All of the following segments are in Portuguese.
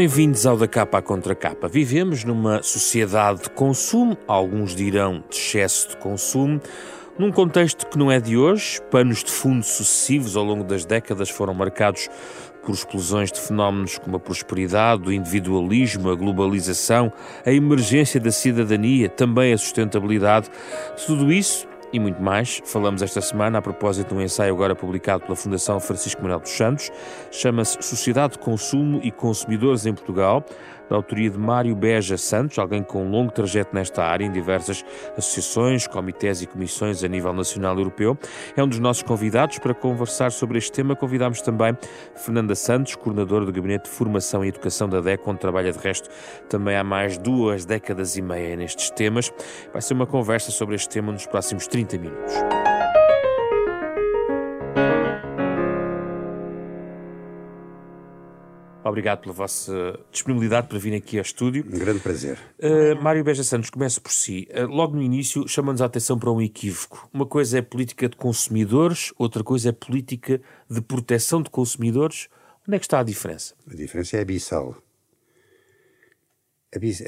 Bem-vindos ao Da Capa à Contra Capa. Vivemos numa sociedade de consumo, alguns dirão de excesso de consumo, num contexto que não é de hoje. Panos de fundo sucessivos ao longo das décadas foram marcados por explosões de fenómenos como a prosperidade, o individualismo, a globalização, a emergência da cidadania, também a sustentabilidade. Tudo isso e muito mais. Falamos esta semana a propósito de um ensaio agora publicado pela Fundação Francisco Manuel dos Santos. Chama-se Sociedade de Consumo e Consumidores em Portugal, da autoria de Mário Beja Santos, alguém com um longo trajeto nesta área em diversas associações, comitês e comissões a nível nacional e europeu. É um dos nossos convidados para conversar sobre este tema. Convidámos também Fernanda Santos, coordenadora do Gabinete de Formação e Educação da DEC, onde trabalha de resto também há mais duas décadas e meia nestes temas. Vai ser uma conversa sobre este tema nos próximos 30 minutos. Obrigado pela vossa disponibilidade para vir aqui ao estúdio. Um grande prazer. Uh, Mário Beja Santos, começo por si. Uh, logo no início, chama-nos a atenção para um equívoco. Uma coisa é política de consumidores, outra coisa é política de proteção de consumidores. Onde é que está a diferença? A diferença é abissal.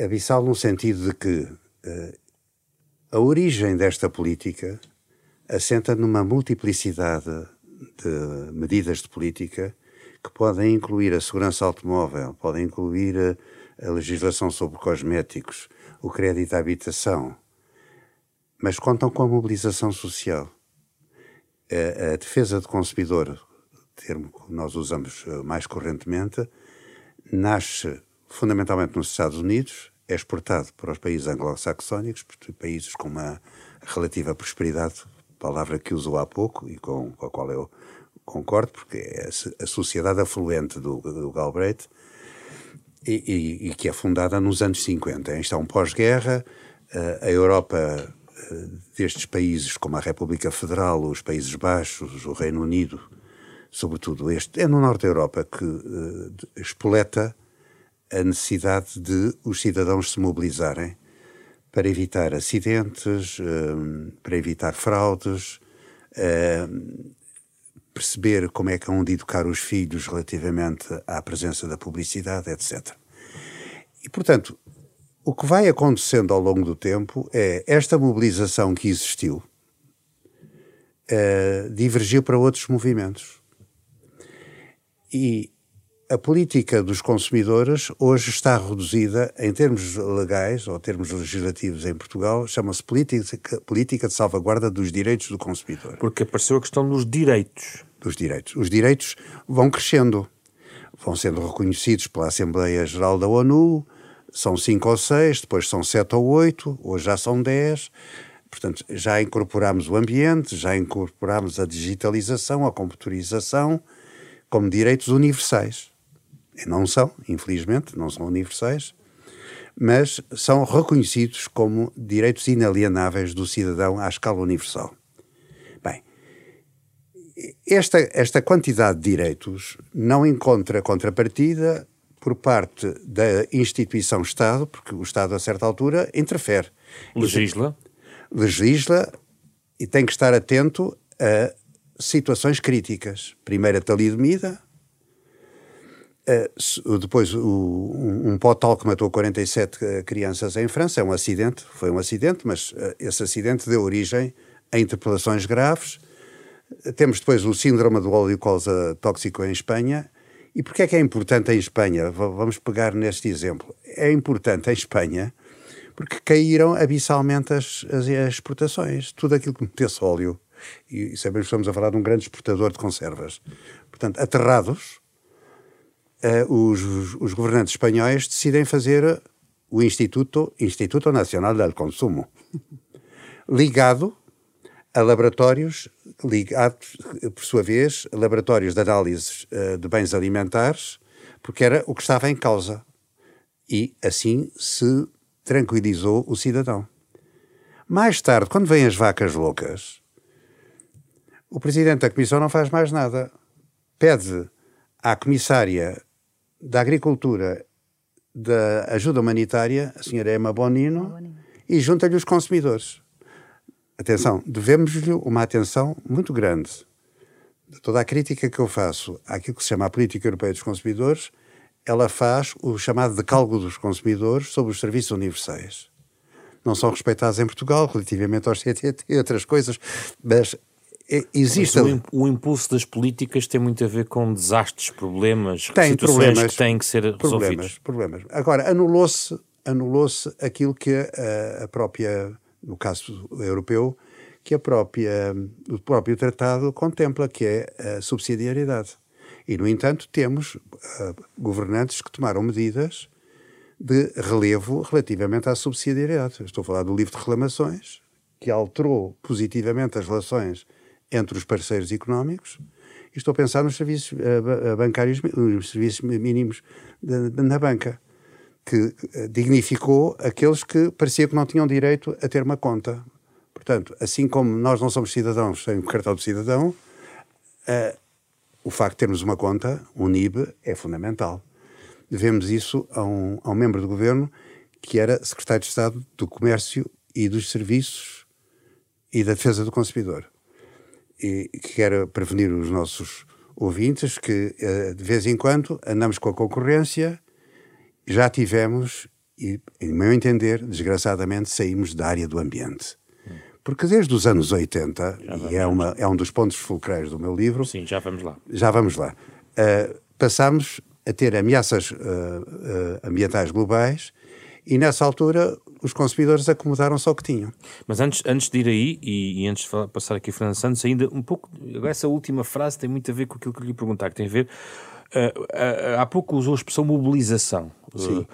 Abissal no sentido de que uh, a origem desta política assenta numa multiplicidade de medidas de política que podem incluir a segurança automóvel, podem incluir a, a legislação sobre cosméticos, o crédito à habitação, mas contam com a mobilização social. A, a defesa do consumidor, termo que nós usamos eh, mais correntemente, nasce fundamentalmente nos Estados Unidos, é exportado para os países anglo-saxónicos, países com uma relativa prosperidade, palavra que usou há pouco e com, com a qual eu concordo, porque é a sociedade afluente do, do Galbraith e, e, e, que é fundada nos anos 50. Isto é um pós-guerra, eh, a Europa eh, destes países, como a República Federal, os Países Baixos, o Reino Unido, sobretudo este, é no norte da Europa que uh, espoleta a necessidade de os cidadãos se mobilizarem para evitar acidentes, para evitar fraudes, perceber como é que hão de educar os filhos relativamente à presença da publicidade, etc. E, portanto, o que vai acontecendo ao longo do tempo é esta mobilização que existiu uh, divergiu para outros movimentos. E a política dos consumidores hoje está reduzida, em termos legais ou termos legislativos em Portugal, chama-se política, política de salvaguarda dos direitos do consumidor. Porque apareceu a questão dos direitos. Dos direitos. Os direitos vão crescendo, vão sendo reconhecidos pela Assembleia Geral da ONU, são cinco ou seis, depois são sete ou oito, hoje já são dez. Portanto, já incorporamos o ambiente, já incorporamos a digitalização, a computarização como direitos universais não são, infelizmente, não são universais, mas são reconhecidos como direitos inalienáveis do cidadão à escala universal. Bem, esta, esta quantidade de direitos não encontra contrapartida por parte da instituição Estado, porque o Estado, a certa altura, interfere. Legisla. Legisla e tem que estar atento a situações críticas. Primeiro a talidomida, Uh, depois, o, um, um tal que matou 47 eh, crianças em França é um acidente, foi um acidente, mas uh, esse acidente deu origem a interpelações graves. Temos depois o síndrome do óleo colza tóxico em Espanha. E porquê é que é importante em Espanha? V vamos pegar neste exemplo. É importante em Espanha porque caíram abissalmente as, as, as exportações. Tudo aquilo que metesse óleo, e sabemos que estamos a falar de um grande exportador de conservas. Portanto, aterrados, os, os, governantes espanhóis decidem fazer o Instituto, Instituto Nacional del Consumo, ligado a laboratórios, ligados, por sua vez, a laboratórios de análise uh, de bens alimentares, porque era o que estava em causa. E assim se tranquilizou o cidadão. Mais tarde, quando vêm as vacas loucas, o presidente da comissão não faz mais nada. Pede à comissária da Agricultura, da Ajuda Humanitária, a senhora Emma Bonino, Bonino. e junta-lhe os consumidores. Atenção, devemos-lhe uma atenção muito grande. Toda a crítica que eu faço àquilo que se chama a política europeia dos consumidores ela faz o chamado decálogo dos consumidores sobre os serviços universais. Não são respeitados em Portugal relativamente aos CTT e outras coisas, mas existe. Mas o, impulso das políticas tem muito a ver com desastres, problemas, tem situações problemas, que têm que ser problemas, resolvidos. Problemas. Agora, anulou-se anulou-se aquilo que a, a, própria, no caso europeu, que a própria, o próprio tratado contempla, que é a subsidiariedade. E, no entanto, temos uh, governantes que tomaram medidas de relevo relativamente à subsidiariedade. Estou a falar do livro de reclamações, que alterou positivamente as relações entre os parceiros económicos, e estou a pensar nos serviços uh, bancários, nos serviços mínimos na banca que eh, dignificou aqueles que parecia que não tinham direito a ter uma conta. Portanto, assim como nós não somos cidadãos sem o cartão de cidadão, uh, o facto de termos uma conta, um NIB, é fundamental. Devemos isso a um, a um membro do governo que era secretário de Estado do Comércio e dos Serviços e da Defesa do Consumidor. E que quer prevenir os nossos ouvintes que, uh, de vez em quando, andamos com a concorrência já tivemos, e, em meu entender, desgraçadamente, saímos da área do ambiente. Porque desde os anos 80, e é, uma, é um dos pontos fulcrais do meu livro. Sim, já vamos lá. Já vamos lá. Uh, passamos a ter ameaças uh, uh, ambientais globais e nessa altura os consumidores acomodaram-se ao que tinham. Mas antes, antes de ir aí, e, e antes de falar, passar aqui a Fernando Santos, ainda um pouco, essa última frase tem muito a ver com aquilo que eu lhe perguntar, que tem a ver Uh, há pouco usou a expressão mobilização. Sim.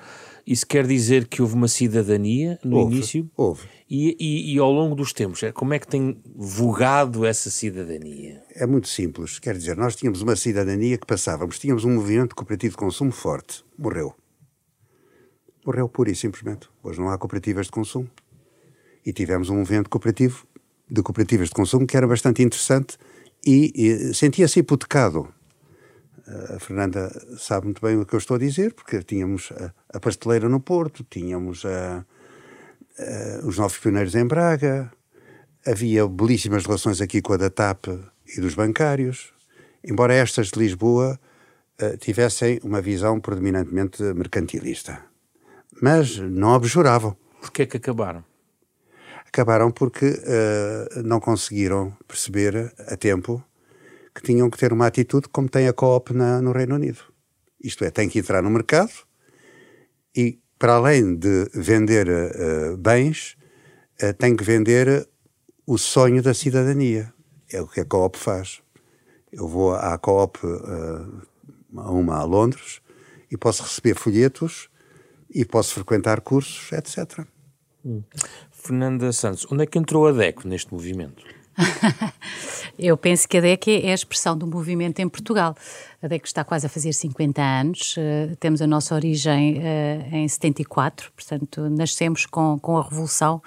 isso quer dizer que houve uma cidadania no houve, início? Houve. E, e, e, ao longo dos tempos, como é que tem vogado essa cidadania? É muito simples. Quer dizer, nós tínhamos uma cidadania que passávamos, tínhamos um movimento cooperativo de consumo forte. Morreu. Morreu pura e simplesmente. Hoje não há cooperativas de consumo. E tivemos um movimento cooperativo de cooperativas de consumo que era bastante interessante e, e sentia-se hipotecado a Fernanda sabe muito bem o que eu estou a dizer, porque tínhamos a, a pasteleira no Porto, tínhamos a, a, os novos pioneiros em Braga, havia belíssimas relações aqui com a da TAP e dos bancários, embora estas de Lisboa uh, tivessem uma visão predominantemente mercantilista. Mas não abjuravam. Porquê é que acabaram? Acabaram porque uh, não conseguiram perceber a tempo que tinham que ter uma atitude como tem a Coop na, no Reino Unido. Isto é, tem que entrar no mercado e, para além de vender uh, bens, uh, tem que vender o sonho da cidadania. É o que a Coop faz. Eu vou à Coop, uh, a uma a Londres, e posso receber folhetos e posso frequentar cursos, etc. Hum. Fernanda Santos, onde é que entrou a DECO neste movimento? Eu penso que a DEC é a expressão do movimento em Portugal. A DEC está quase a fazer 50 anos, uh, temos a nossa origem uh, em 74, portanto, nascemos com, com a Revolução,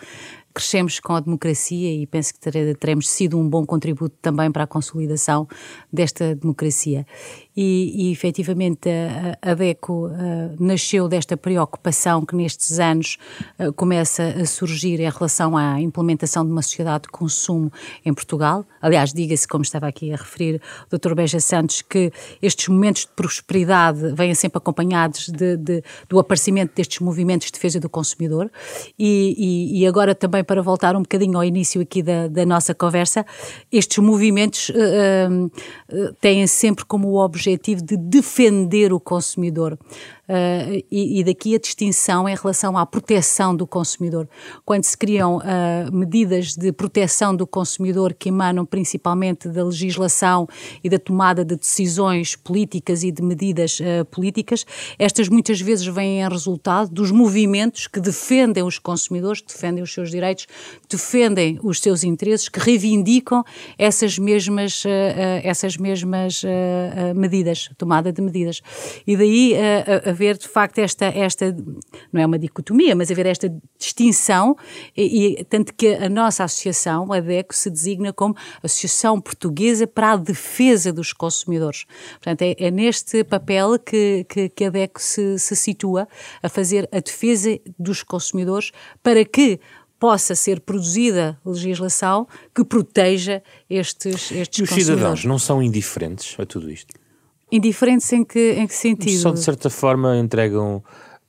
crescemos com a democracia e penso que teremos sido um bom contributo também para a consolidação desta democracia. E, e efetivamente a, a DECO uh, nasceu desta preocupação que nestes anos uh, começa a surgir em relação à implementação de uma sociedade de consumo em Portugal. Aliás, diga-se, como estava aqui a referir o Dr. Beja Santos, que estes momentos de prosperidade vêm sempre acompanhados de, de, do aparecimento destes movimentos de defesa do consumidor. E, e, e, agora também para voltar um bocadinho ao início aqui da, da nossa conversa, estes movimentos uh, têm sempre como objetivo objetivo de defender o consumidor. Uh, e, e, daqui a distinção em relação à proteção do consumidor. Quando se criam uh, medidas de proteção do consumidor que emanam principalmente da legislação e da tomada de decisões políticas e de medidas uh, políticas, estas muitas vezes vêm em resultado dos movimentos que defendem os consumidores, que defendem os seus direitos, defendem os seus interesses, que reivindicam essas mesmas, essas mesmas medidas, tomada de medidas. E daí a haver de facto esta, esta, não é uma dicotomia, mas haver esta distinção, e, e tanto que a nossa associação, a DECO, se designa como Associação Portuguesa para a Defesa dos Consumidores. Portanto, é, é neste papel que, que, que a DECO se, se situa a fazer a defesa dos consumidores para que possa ser produzida legislação que proteja estes, estes e os cidadãos não são indiferentes a tudo isto? Indiferentes em que, em que sentido? Só de certa forma entregam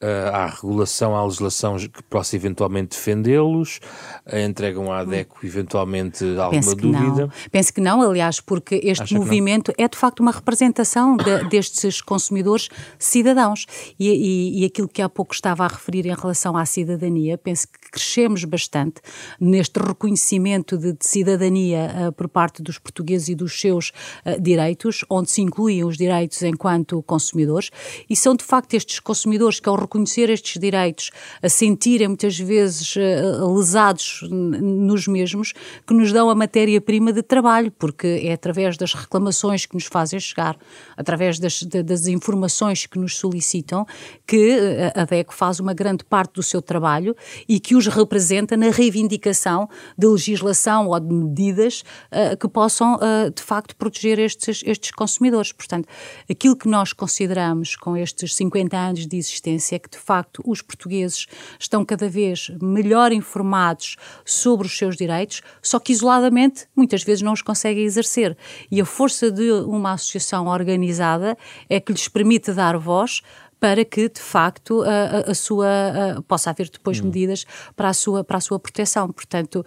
uh, à regulação, à legislação que possa eventualmente defendê-los, uh, entregam à ADECO eventualmente alguma Penso dúvida? Não. Penso que não, aliás, porque este Acha movimento é de facto uma representação de, destes consumidores cidadãos. E, e, e aquilo que há pouco estava a referir em relação à cidadania, penso que crescemos bastante neste reconhecimento de, de cidadania uh, por parte dos portugueses e dos seus direitos, onde se incluem os direitos enquanto consumidores, e são de facto estes consumidores que, ao reconhecer estes direitos, a sentirem muitas vezes uh, lesados nos mesmos, que nos dão a matéria-prima de trabalho, porque é através das reclamações que nos fazem chegar, através das, das informações que nos solicitam, que a DEC faz uma grande parte do seu trabalho e que os representa na reivindicação de legislação ou de medidas uh, que possam, de facto, proteger estes, estes consumidores. Portanto, aquilo que nós consideramos com estes 50 anos de existência que, de facto, os portugueses estão cada vez melhor informados sobre os seus direitos, só que isoladamente muitas vezes não os conseguem exercer. E a força de uma associação organizada é que lhes permite dar voz para que de facto a, a sua a, possa haver depois hum. medidas para a sua para a sua proteção. Portanto,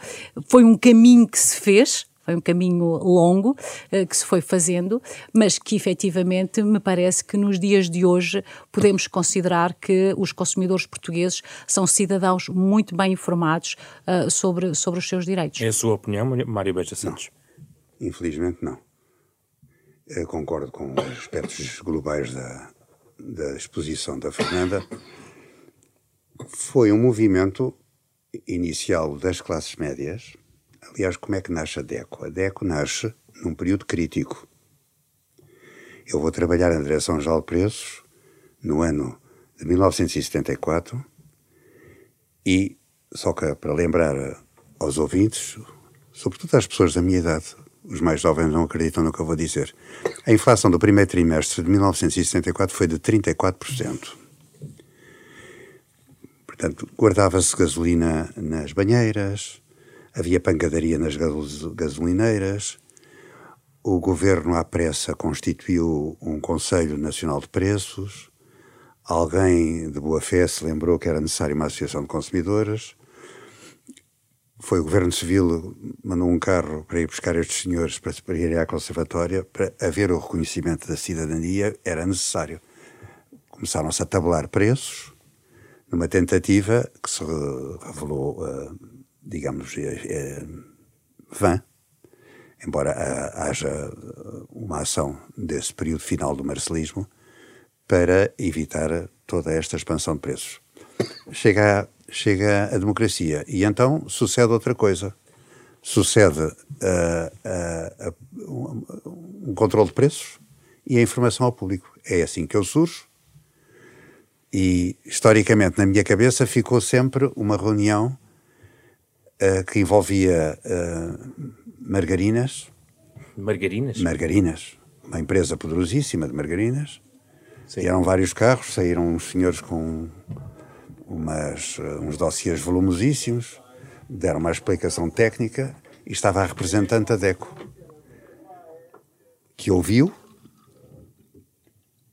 foi um caminho que se fez foi um caminho longo uh, que se foi fazendo, mas que efetivamente me parece que nos dias de hoje podemos considerar que os consumidores portugueses são cidadãos muito bem informados uh, sobre, sobre os seus direitos. É a sua opinião, Mário Beja Santos? Não. Infelizmente não. Eu concordo com os aspectos globais da, da exposição da Fernanda. Foi um movimento inicial das classes médias, Aliás, como é que nasce a DECO? A DECO nasce num período crítico. Eu vou trabalhar na Direção-Geral de Preços no ano de 1974 e, só que para lembrar aos ouvintes, sobretudo às pessoas da minha idade, os mais jovens não acreditam no que eu vou dizer, a inflação do primeiro trimestre de 1974 foi de 34%. Portanto, guardava-se gasolina nas banheiras, Havia pancadaria nas gasolineiras. O governo, à pressa, constituiu um Conselho Nacional de Preços. Alguém de boa fé se lembrou que era necessário uma associação de consumidores. Foi o governo civil mandou um carro para ir buscar estes senhores para, para irem à conservatória para haver o reconhecimento da cidadania era necessário. Começaram-se a tabular preços numa tentativa que se revelou uh, digamos, é, é vã, embora haja uma ação desse período final do marcelismo para evitar toda esta expansão de preços. Chega a, chega a democracia e então sucede outra coisa. Sucede uh, uh, um, um controle de preços e a informação ao público. É assim que eu surjo e, historicamente, na minha cabeça ficou sempre uma reunião uh, que envolvia uh, margarinas. Margarinas? Margarinas. Uma empresa poderosíssima de margarinas. Sim. E eram vários carros, saíram uns senhores com umas, uh, uns dossiês volumosíssimos, deram uma explicação técnica e estava a representante da DECO, que ouviu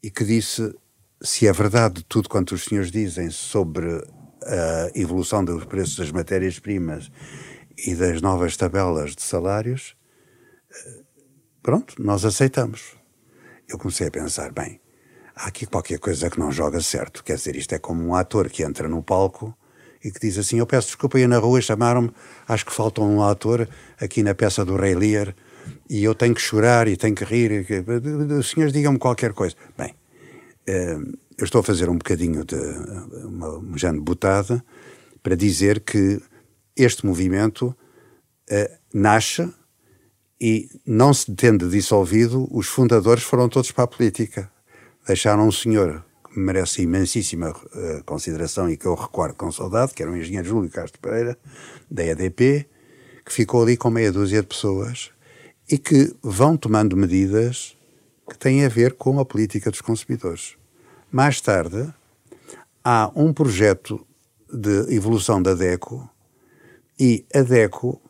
e que disse se é verdade tudo quanto os senhores dizem sobre a evolução dos preços das matérias-primas e das novas tabelas de salários, eh, pronto, nós aceitamos. Eu comecei a pensar, bem, há aqui qualquer coisa que não joga certo. Quer dizer, isto é como um ator que entra no palco e que diz assim: Eu peço desculpa, aí na rua chamaram-me, acho que falta um ator aqui na peça do Rei Lear e eu tenho que chorar e tenho que rir. Os senhores digam-me qualquer coisa. Bem, eh, eu estou a fazer um bocadinho de uma, uma botada para dizer que este movimento uh, nasce e, não se tendo dissolvido, os fundadores foram todos para a política. Deixaram um senhor que merece imensíssima uh, consideração e que eu recordo com saudade, que era o engenheiro Júlio Castro Pereira, da EDP, que ficou ali com meia dúzia de pessoas e que vão tomando medidas que têm a ver com a política dos consumidores. Mais tarde, há um projeto de evolução da DECO e a DECO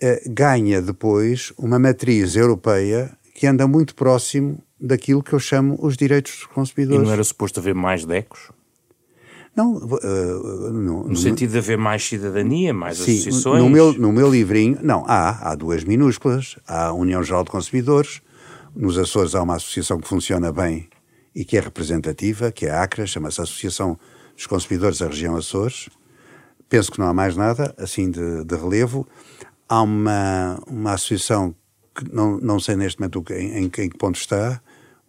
eh, ganha depois uma matriz europeia que anda muito próximo daquilo que eu chamo os direitos dos consumidores. E não era suposto haver mais DECOS? Não, uh, no, no, sentido de haver mais cidadania, mais sim, associações? No meu, no meu livrinho, não, há, há duas minúsculas. Há a União Geral de Consumidores, nos Açores há uma associação que funciona bem e que é representativa, que é a ACRA, chama-se Associação dos Consumidores da Região Açores. Penso que não há mais nada, assim, de, de relevo. Há uma, uma associação que não, não sei neste momento em, em, em que ponto está,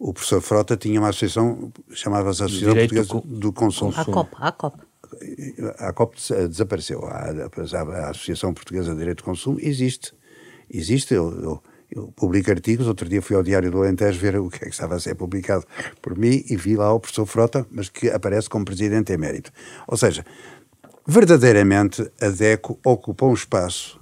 o professor Frota tinha uma associação, chamava-se Associação Portuguesa do, do Consumo. A COP, a COP. A COP desapareceu. A, a, a, Associação Portuguesa de Direito de Consumo existe. Existe. Eu, eu, eu, publico artigos. Outro dia fui ao Diário do Alentejo ver o que é que estava a ser publicado por mim e vi lá o professor Frota, mas que aparece como presidente emérito. Ou seja, verdadeiramente a DECO ocupa um espaço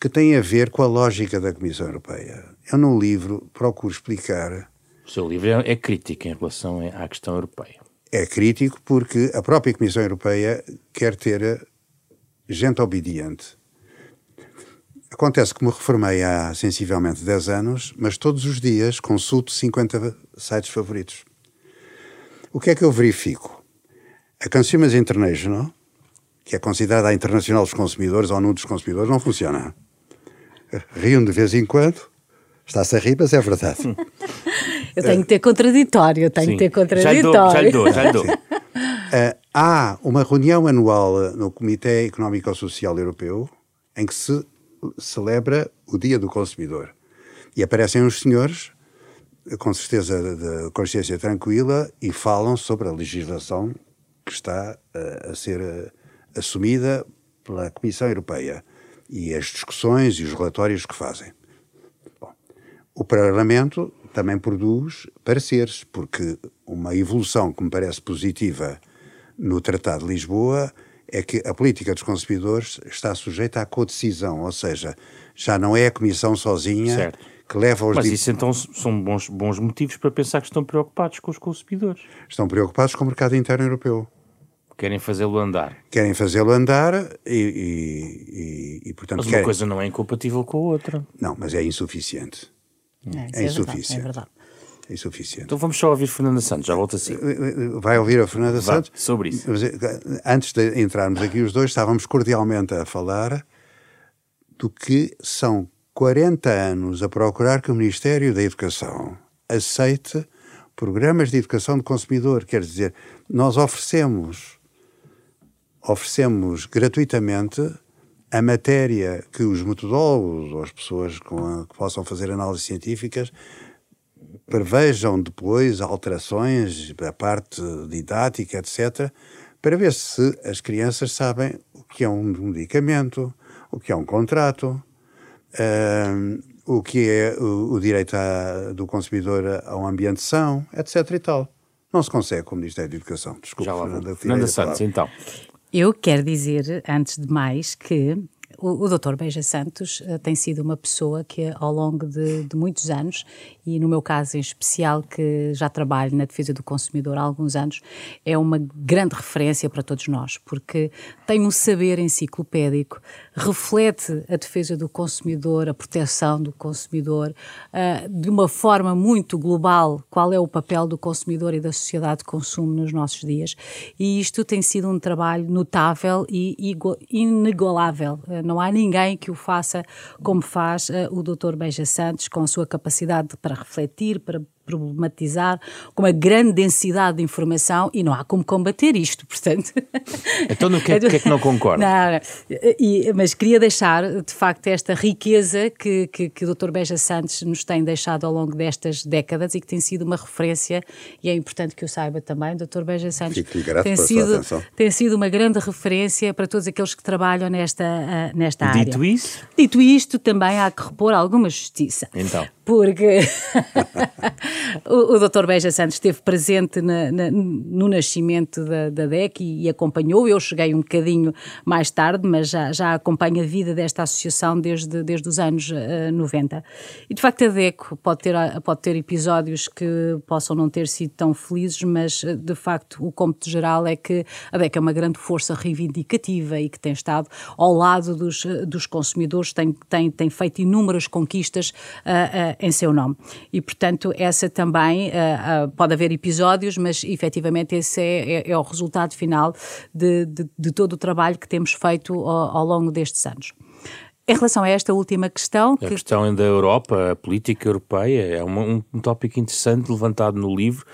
que tem a ver com a lógica da Comissão Europeia. Eu, no livro, procuro explicar o seu livro é, é crítico em relação à questão europeia. É crítico porque a própria Comissão Europeia quer ter gente obediente. Acontece que me reformei há sensivelmente 10 anos, mas todos os dias consulto 50 sites favoritos. O que é que eu verifico? A Consumers International, que é considerada a internacional dos consumidores ou não dos consumidores, não funciona. Riam de vez em quando, está-se a rir, mas é verdade. Eu tenho que ter contraditório, eu tenho Sim. que ter contraditório. Já lhe dou, já lhe dou. Uh, há uma reunião anual no Comitê Económico-Social Europeu em que se celebra o Dia do Consumidor. E aparecem uns senhores, com certeza de consciência tranquila, e falam sobre a legislação que está uh, a ser uh, assumida pela Comissão Europeia e as discussões e os relatórios que fazem. Bom, o Parlamento também produz pareceres, porque uma evolução que me parece positiva no Tratado de Lisboa é que a política dos consumidores está sujeita à codecisão, ou seja, já não é a Comissão sozinha certo. que leva aos... Mas isso então são bons, bons motivos para pensar que estão preocupados com os consumidores. Estão preocupados com o mercado interno europeu. Querem fazê-lo andar. Querem fazê-lo andar e, e, e, e portanto... Mas uma querem... coisa não é incompatível com a outra. Não, mas é insuficiente. É, é, é insuficiente. Verdade, é verdade. É insuficiente. Então vamos só ouvir Fernanda Santos, já volto assim. Vai ouvir a Fernanda Vai, Santos? Sobre isso. Antes de entrarmos aqui os dois, estávamos cordialmente a falar do que são 40 anos a procurar que o Ministério da Educação aceite programas de educação do consumidor. Quer dizer, nós oferecemos, oferecemos gratuitamente a matéria que os metodólogos ou as pessoas a, que possam fazer análises científicas prevejam depois alterações da parte didática, etc., para ver se as crianças sabem o que é um medicamento, o que é um contrato, uh, o que é o, o direito a, do consumidor a um ambiente são, etc. e tal. Não se consegue com o Ministério da Educação. Desculpa, Já lá Fernanda. Fernanda Santos, então. Eu quero dizer, antes de mais, que o, o Dr. Beija Santos uh, tem sido uma pessoa que, ao longo de, de, muitos anos, e no meu caso em especial, que já trabalho na defesa do consumidor há alguns anos, é uma grande referência para todos nós, porque tem um saber enciclopédico, reflete a defesa do consumidor, a proteção do consumidor, uh, de uma forma muito global, qual é o papel do consumidor e da sociedade de consumo nos nossos dias. E isto tem sido um trabalho notável e inigualável. Uh, não há ninguém que o faça como faz uh, o Dr. Beja Santos, com a sua capacidade para refletir, para problematizar, com uma grande densidade de informação e não há como combater isto, portanto. Então no que é, que, é que não concorda? E, mas queria deixar, de facto, esta riqueza que, que, que o Dr. Beja Santos nos tem deixado ao longo destas décadas e que tem sido uma referência, e é importante que o saiba também, Dr. Beja Santos tem sido, tem sido uma grande referência para todos aqueles que trabalham nesta, uh, nesta Dito área. Dito isso? Dito isto, também há que repor alguma justiça. Então porque o, o Dr. Beja Santos esteve presente na, na, no nascimento da, da DEC e, e, acompanhou. Eu cheguei um bocadinho mais tarde, mas já, já acompanho a vida desta associação desde, desde os anos uh, 90. E de facto a DEC pode ter, pode ter episódios que possam não ter sido tão felizes, mas de facto o cômputo geral é que a DEC é uma grande força reivindicativa e que tem estado ao lado dos, dos consumidores, tem, tem, tem feito inúmeras conquistas. Uh, em seu nome. E, portanto, essa também pode haver episódios, mas efetivamente esse é, é, é o resultado final de, de, de, todo o trabalho que temos feito ao, ao longo destes anos. Em relação a esta última questão. A questão da Europa, a política europeia, é um, um tópico interessante levantado no livro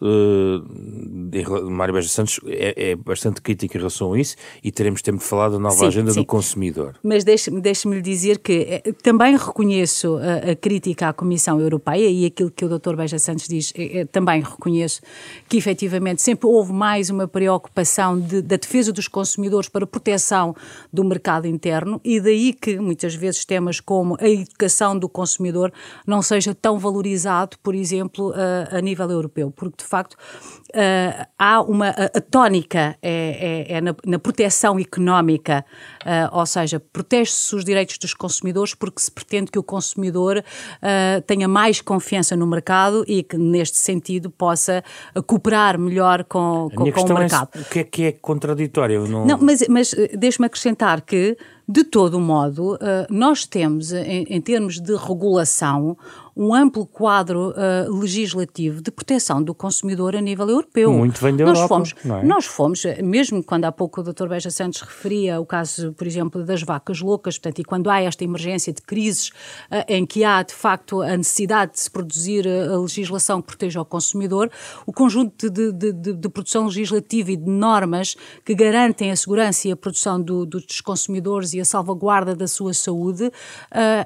uh, Mário Beja Santos é, é, bastante crítico em relação a isso e teremos tempo de falar da nova sim, agenda sim. do consumidor. Mas deixe-me deixe lhe dizer que eh, também reconheço a, a, crítica à Comissão Europeia e aquilo que o Dr. Beja Santos diz, eh, também reconheço que efetivamente sempre houve mais uma preocupação de, da defesa dos consumidores para proteção do mercado interno e daí que muitas vezes temas como a educação do consumidor não seja tão valorizado, por exemplo, a, a nível europeu, porque de facto, uh, há uma. A, a tónica é, é, é na, na, proteção económica, uh, ou seja, protege-se os direitos dos consumidores porque se pretende que o consumidor uh, tenha mais confiança no mercado e que, neste sentido, possa cooperar melhor com, com, com o é mercado. É, o que é que é contraditório? Não, não mas, mas deixe-me acrescentar que de todo modo, nós temos, em, em termos de regulação, um amplo quadro uh, legislativo de proteção do consumidor a nível europeu. Muito vem da nós Europa, fomos, é? Nós fomos, mesmo quando há pouco o Dr. Beja Santos referia o caso, por exemplo, das vacas loucas, portanto, e quando há esta emergência de crises uh, em que há, de facto, a necessidade de se produzir eh, a legislação que proteja o consumidor, o conjunto de, de, de, de produção legislativa e de normas que garantem a segurança e a produção do, dos consumidores e a salvaguarda da sua saúde uh,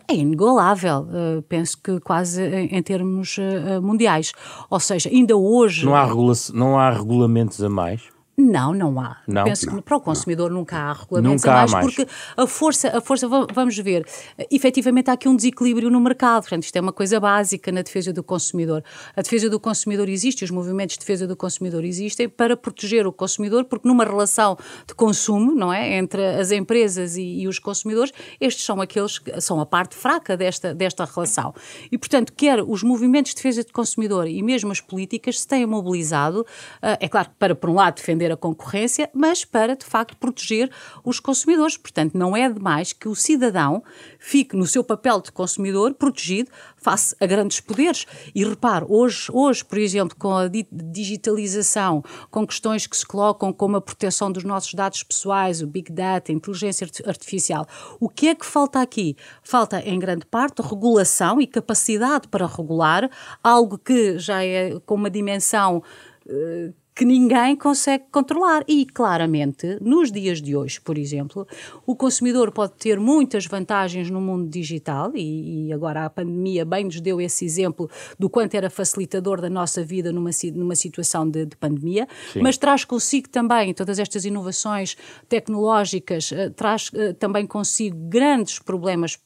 é inigualável. penso que quase quase em, termos uh, mundiais. Ou seja, ainda hoje. Não há, regula não há regulamentos a mais? Não, não há. Não? Penso não, que para o consumidor não. nunca há regulamentos nunca a mais, há mais, porque a força, a força, vamos ver, efetivamente há aqui um desequilíbrio no mercado. Portanto, isto é uma coisa básica na defesa do consumidor. A defesa do consumidor existe, os movimentos de defesa do consumidor existem para proteger o consumidor, porque numa relação de consumo, não é, entre as empresas e, e os consumidores, estes são aqueles que são a parte fraca desta, desta relação. E, portanto, quer os movimentos de defesa do consumidor e mesmo as políticas se têm mobilizado, eh, é claro, para, por um lado, defender a concorrência, mas para, de facto, proteger os consumidores. Portanto, não é demais que o cidadão fique no seu papel de consumidor protegido face a grandes poderes. E repare, hoje, hoje por exemplo, com a digitalização, com questões que se colocam como a proteção dos nossos dados pessoais, o Big Data, a inteligência artificial, o que é que falta aqui? Falta, em grande parte, regulação e capacidade para regular, algo que já é com uma dimensão uh, que ninguém consegue controlar. E, claramente, nos dias de hoje, por exemplo, o consumidor pode ter muitas vantagens no mundo digital, e, e agora a pandemia bem nos deu esse exemplo do quanto era facilitador da nossa vida numa, numa situação de, de pandemia, Sim. mas traz consigo também todas estas inovações tecnológicas, uh, traz uh, também consigo grandes problemas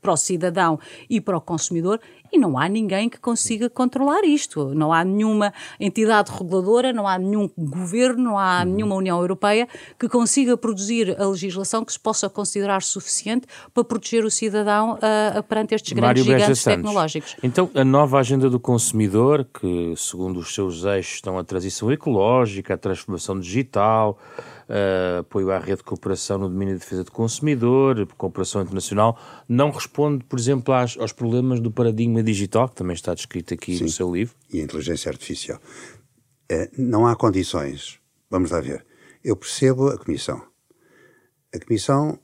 para o cidadão e para o consumidor e não há ninguém que consiga controlar isto. Não há nenhuma entidade reguladora, não há nenhum governo, não há uhum. nenhuma União Europeia que consiga produzir a legislação que se possa considerar suficiente para proteger o cidadão uh, perante estes grandes Mário gigantes tecnológicos. Então, a nova agenda do consumidor, que segundo os seus eixos estão a transição ecológica, a transformação digital, uh, apoio à rede de cooperação no domínio de defesa do consumidor, cooperação internacional, não responde, por exemplo, às, aos problemas do paradigma digital, que também está descrito aqui Sim, no seu livro. E a inteligência artificial. Uh, não há condições. Vamos lá ver. Eu percebo a Comissão. A Comissão,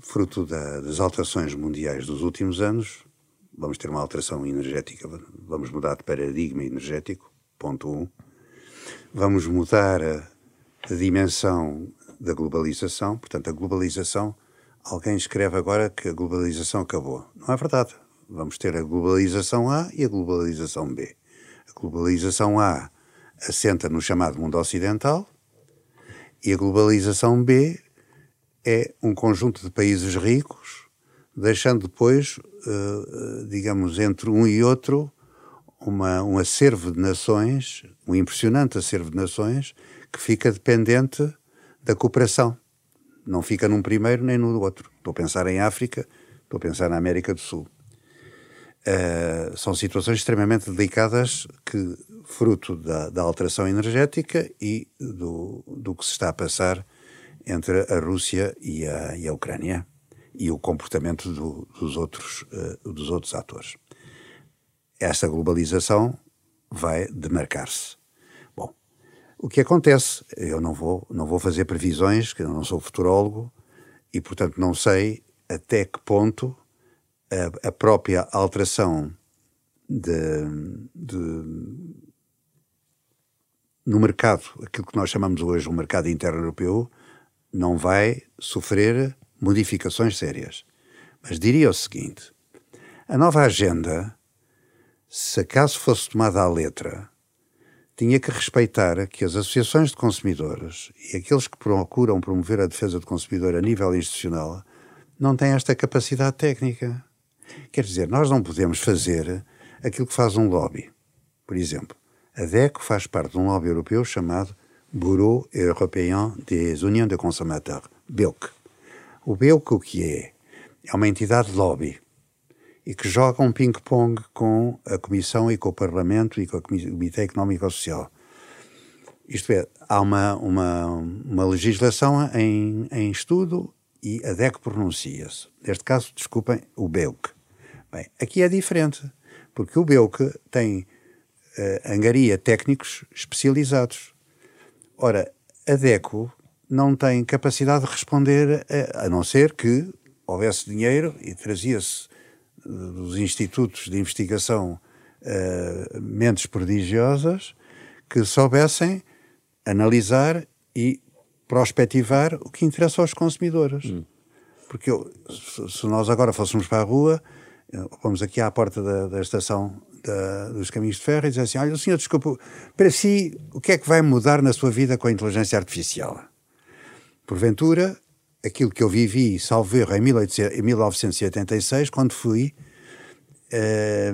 fruto da, das alterações mundiais dos últimos anos, vamos ter uma alteração energética, vamos mudar de paradigma energético, ponto um. Vamos mudar a, a dimensão da globalização. Portanto, a globalização, alguém escreve agora que a globalização acabou. Não é verdade. Vamos ter a globalização A e a globalização B. A globalização A assenta no chamado mundo ocidental e a globalização B é um conjunto de países ricos, deixando depois, uh, digamos, entre um e outro, uma, um acervo de nações, um impressionante acervo de nações, que fica dependente da cooperação. Não fica num primeiro nem no outro. Estou a pensar em África, estou a pensar na América do Sul. Uh, são situações extremamente delicadas que, fruto da, da alteração energética e do, do, que se está a passar entre a Rússia e a, e a Ucrânia. e o comportamento do, dos, outros, uh, dos outros atores. Essa globalização vai demarcar-se. Bom, o que acontece? Eu não vou, não vou fazer previsões, que eu não sou futurólogo e, portanto, não sei até que ponto a, a própria alteração de, de, no mercado, aquilo que nós chamamos hoje o mercado interno europeu, não vai sofrer modificações sérias. Mas diria o seguinte: a nova agenda, se acaso fosse tomada à letra, tinha que respeitar que as associações de consumidores e aqueles que procuram promover a defesa do consumidor a nível institucional não têm esta capacidade técnica. Quer dizer, nós não podemos fazer aquilo que faz um lobby. Por exemplo, a DECO faz parte de um lobby europeu chamado Bureau Européen des Unions de Consommateurs, BEUC. O BEUC o que é? É uma entidade de lobby e que joga um ping-pong com a Comissão e com o Parlamento e com o Comitê Económico Social. Isto é, há uma, uma, uma legislação em, em estudo e a DEC pronuncia-se. Neste caso, desculpem, o BEUC. Bem, aqui é diferente, porque o BEUC tem uh, angaria técnicos especializados. Ora, a DECO não tem capacidade de responder, a, a não ser que houvesse dinheiro e trazia-se eh, dos institutos de investigação uh, mentes prodigiosas que soubessem analisar e prospectivar o que interessa aos consumidores. Hum. Porque eu, se nós agora fôssemos para a rua, vamos aqui à porta da, da estação da, dos caminhos de ferro e dizer assim: olha, o senhor, desculpa, para si, o que é que vai mudar na sua vida com a inteligência artificial? Porventura, aquilo que eu vivi, salvo erro, em, 18, em 1986, quando fui, eh,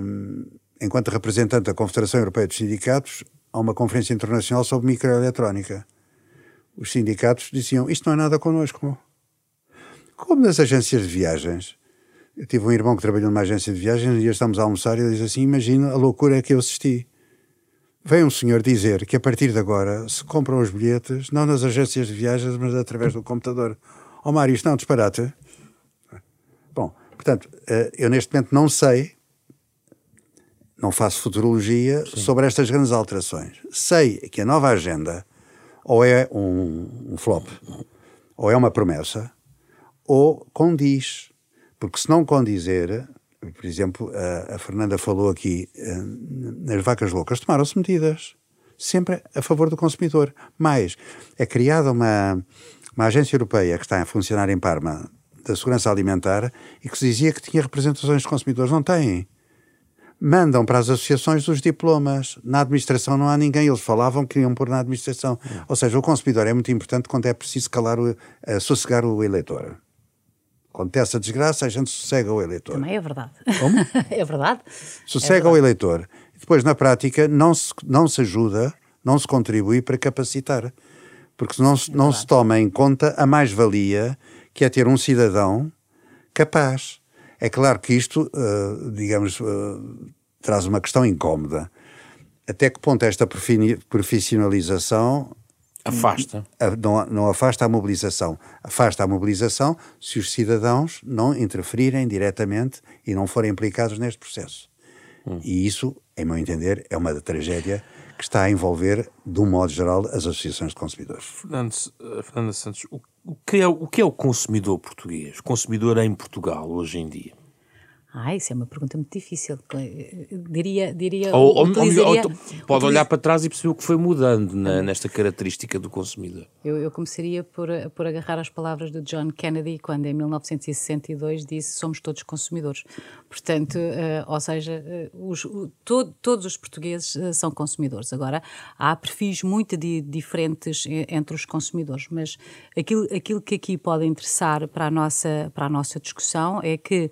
enquanto representante da Confederação Europeia dos Sindicatos, a uma conferência internacional sobre microeletrónica. Os sindicatos diziam: Isto não é nada connosco. Como nas agências de viagens. Eu tive um irmão que trabalhou numa agência de viagens e um dia estamos a almoçar e ele diz assim: Imagina a loucura que eu assisti. Vem um senhor dizer que a partir de agora se compram os bilhetes não nas agências de viagens, mas através do computador. Ó oh, Mário, isto não é um disparate? Bom, portanto, eh, eu neste momento não sei, não faço futurologia Sim. sobre estas grandes alterações. Sei que a nova agenda ou é um, um flop, ou é uma promessa, ou condiz. Porque se não condizer, por exemplo, a, a Fernanda falou aqui, eh, nas vacas loucas tomaram-se medidas, sempre a favor do consumidor. Mas é criada uma, uma agência europeia que está a funcionar em Parma da segurança alimentar e que se dizia que tinha representações dos consumidores. Não tem mandam para as associações os diplomas. Na administração não há ninguém, eles falavam que iam pôr na administração. Ou seja, o consumidor é muito importante quando é preciso calar o, uh, sossegar o eleitor. Acontece a desgraça, a gente sossega o eleitor. Também é verdade. Como? é verdade. Sossega é verdade. o eleitor. Depois, na prática, não se, não se ajuda, não se contribui para capacitar. Porque não, é não se toma em conta a mais-valia que é ter um cidadão capaz. É claro que isto, uh, digamos, uh, traz uma questão incómoda. Até que ponto esta profissionalização Afasta. Não, não, afasta a mobilização. Afasta a mobilização se os cidadãos não interferirem diretamente e não forem implicados neste processo. Hum. E isso, em meu entender, é uma tragédia que está a envolver, de um modo geral, as associações de consumidores. Fernando, eh, Fernando Santos, o, o, que é, o que é o consumidor português? Consumidor em Portugal, hoje em dia? Ah, isso é uma pergunta muito difícil. Diria. diria ou, ou, utilizaria, ou, pode olhar para trás e perceber o que foi mudando na, nesta característica do consumidor. Eu, eu, começaria por, por agarrar as palavras do John Kennedy, quando em 1962 disse: Somos todos consumidores. Portanto, uh, ou seja, uh, os, o, todo, todos os portugueses uh, são consumidores. Agora, há perfis muito di, diferentes entre os consumidores, mas aquilo, aquilo que aqui pode interessar para a nossa, para a nossa discussão é que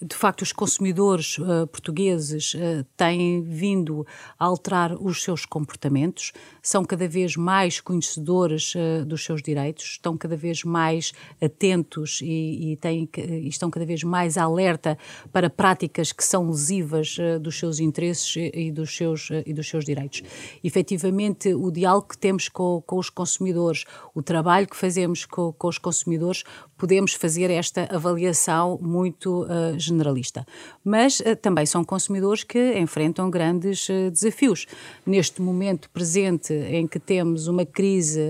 de facto, os consumidores uh, portugueses uh, têm vindo a alterar os seus comportamentos, são cada vez mais conhecedores uh, dos seus direitos, estão cada vez mais atentos e, e, têm, e, estão cada vez mais alerta para práticas que são lesivas dos seus interesses e, dos seus, e dos seus direitos. Efetivamente, o diálogo que temos com, com os consumidores, o trabalho que fazemos com, com os consumidores, podemos fazer esta avaliação muito uh, generalista. Mas uh, também são consumidores que enfrentam grandes uh, desafios. Neste momento presente em que temos uma crise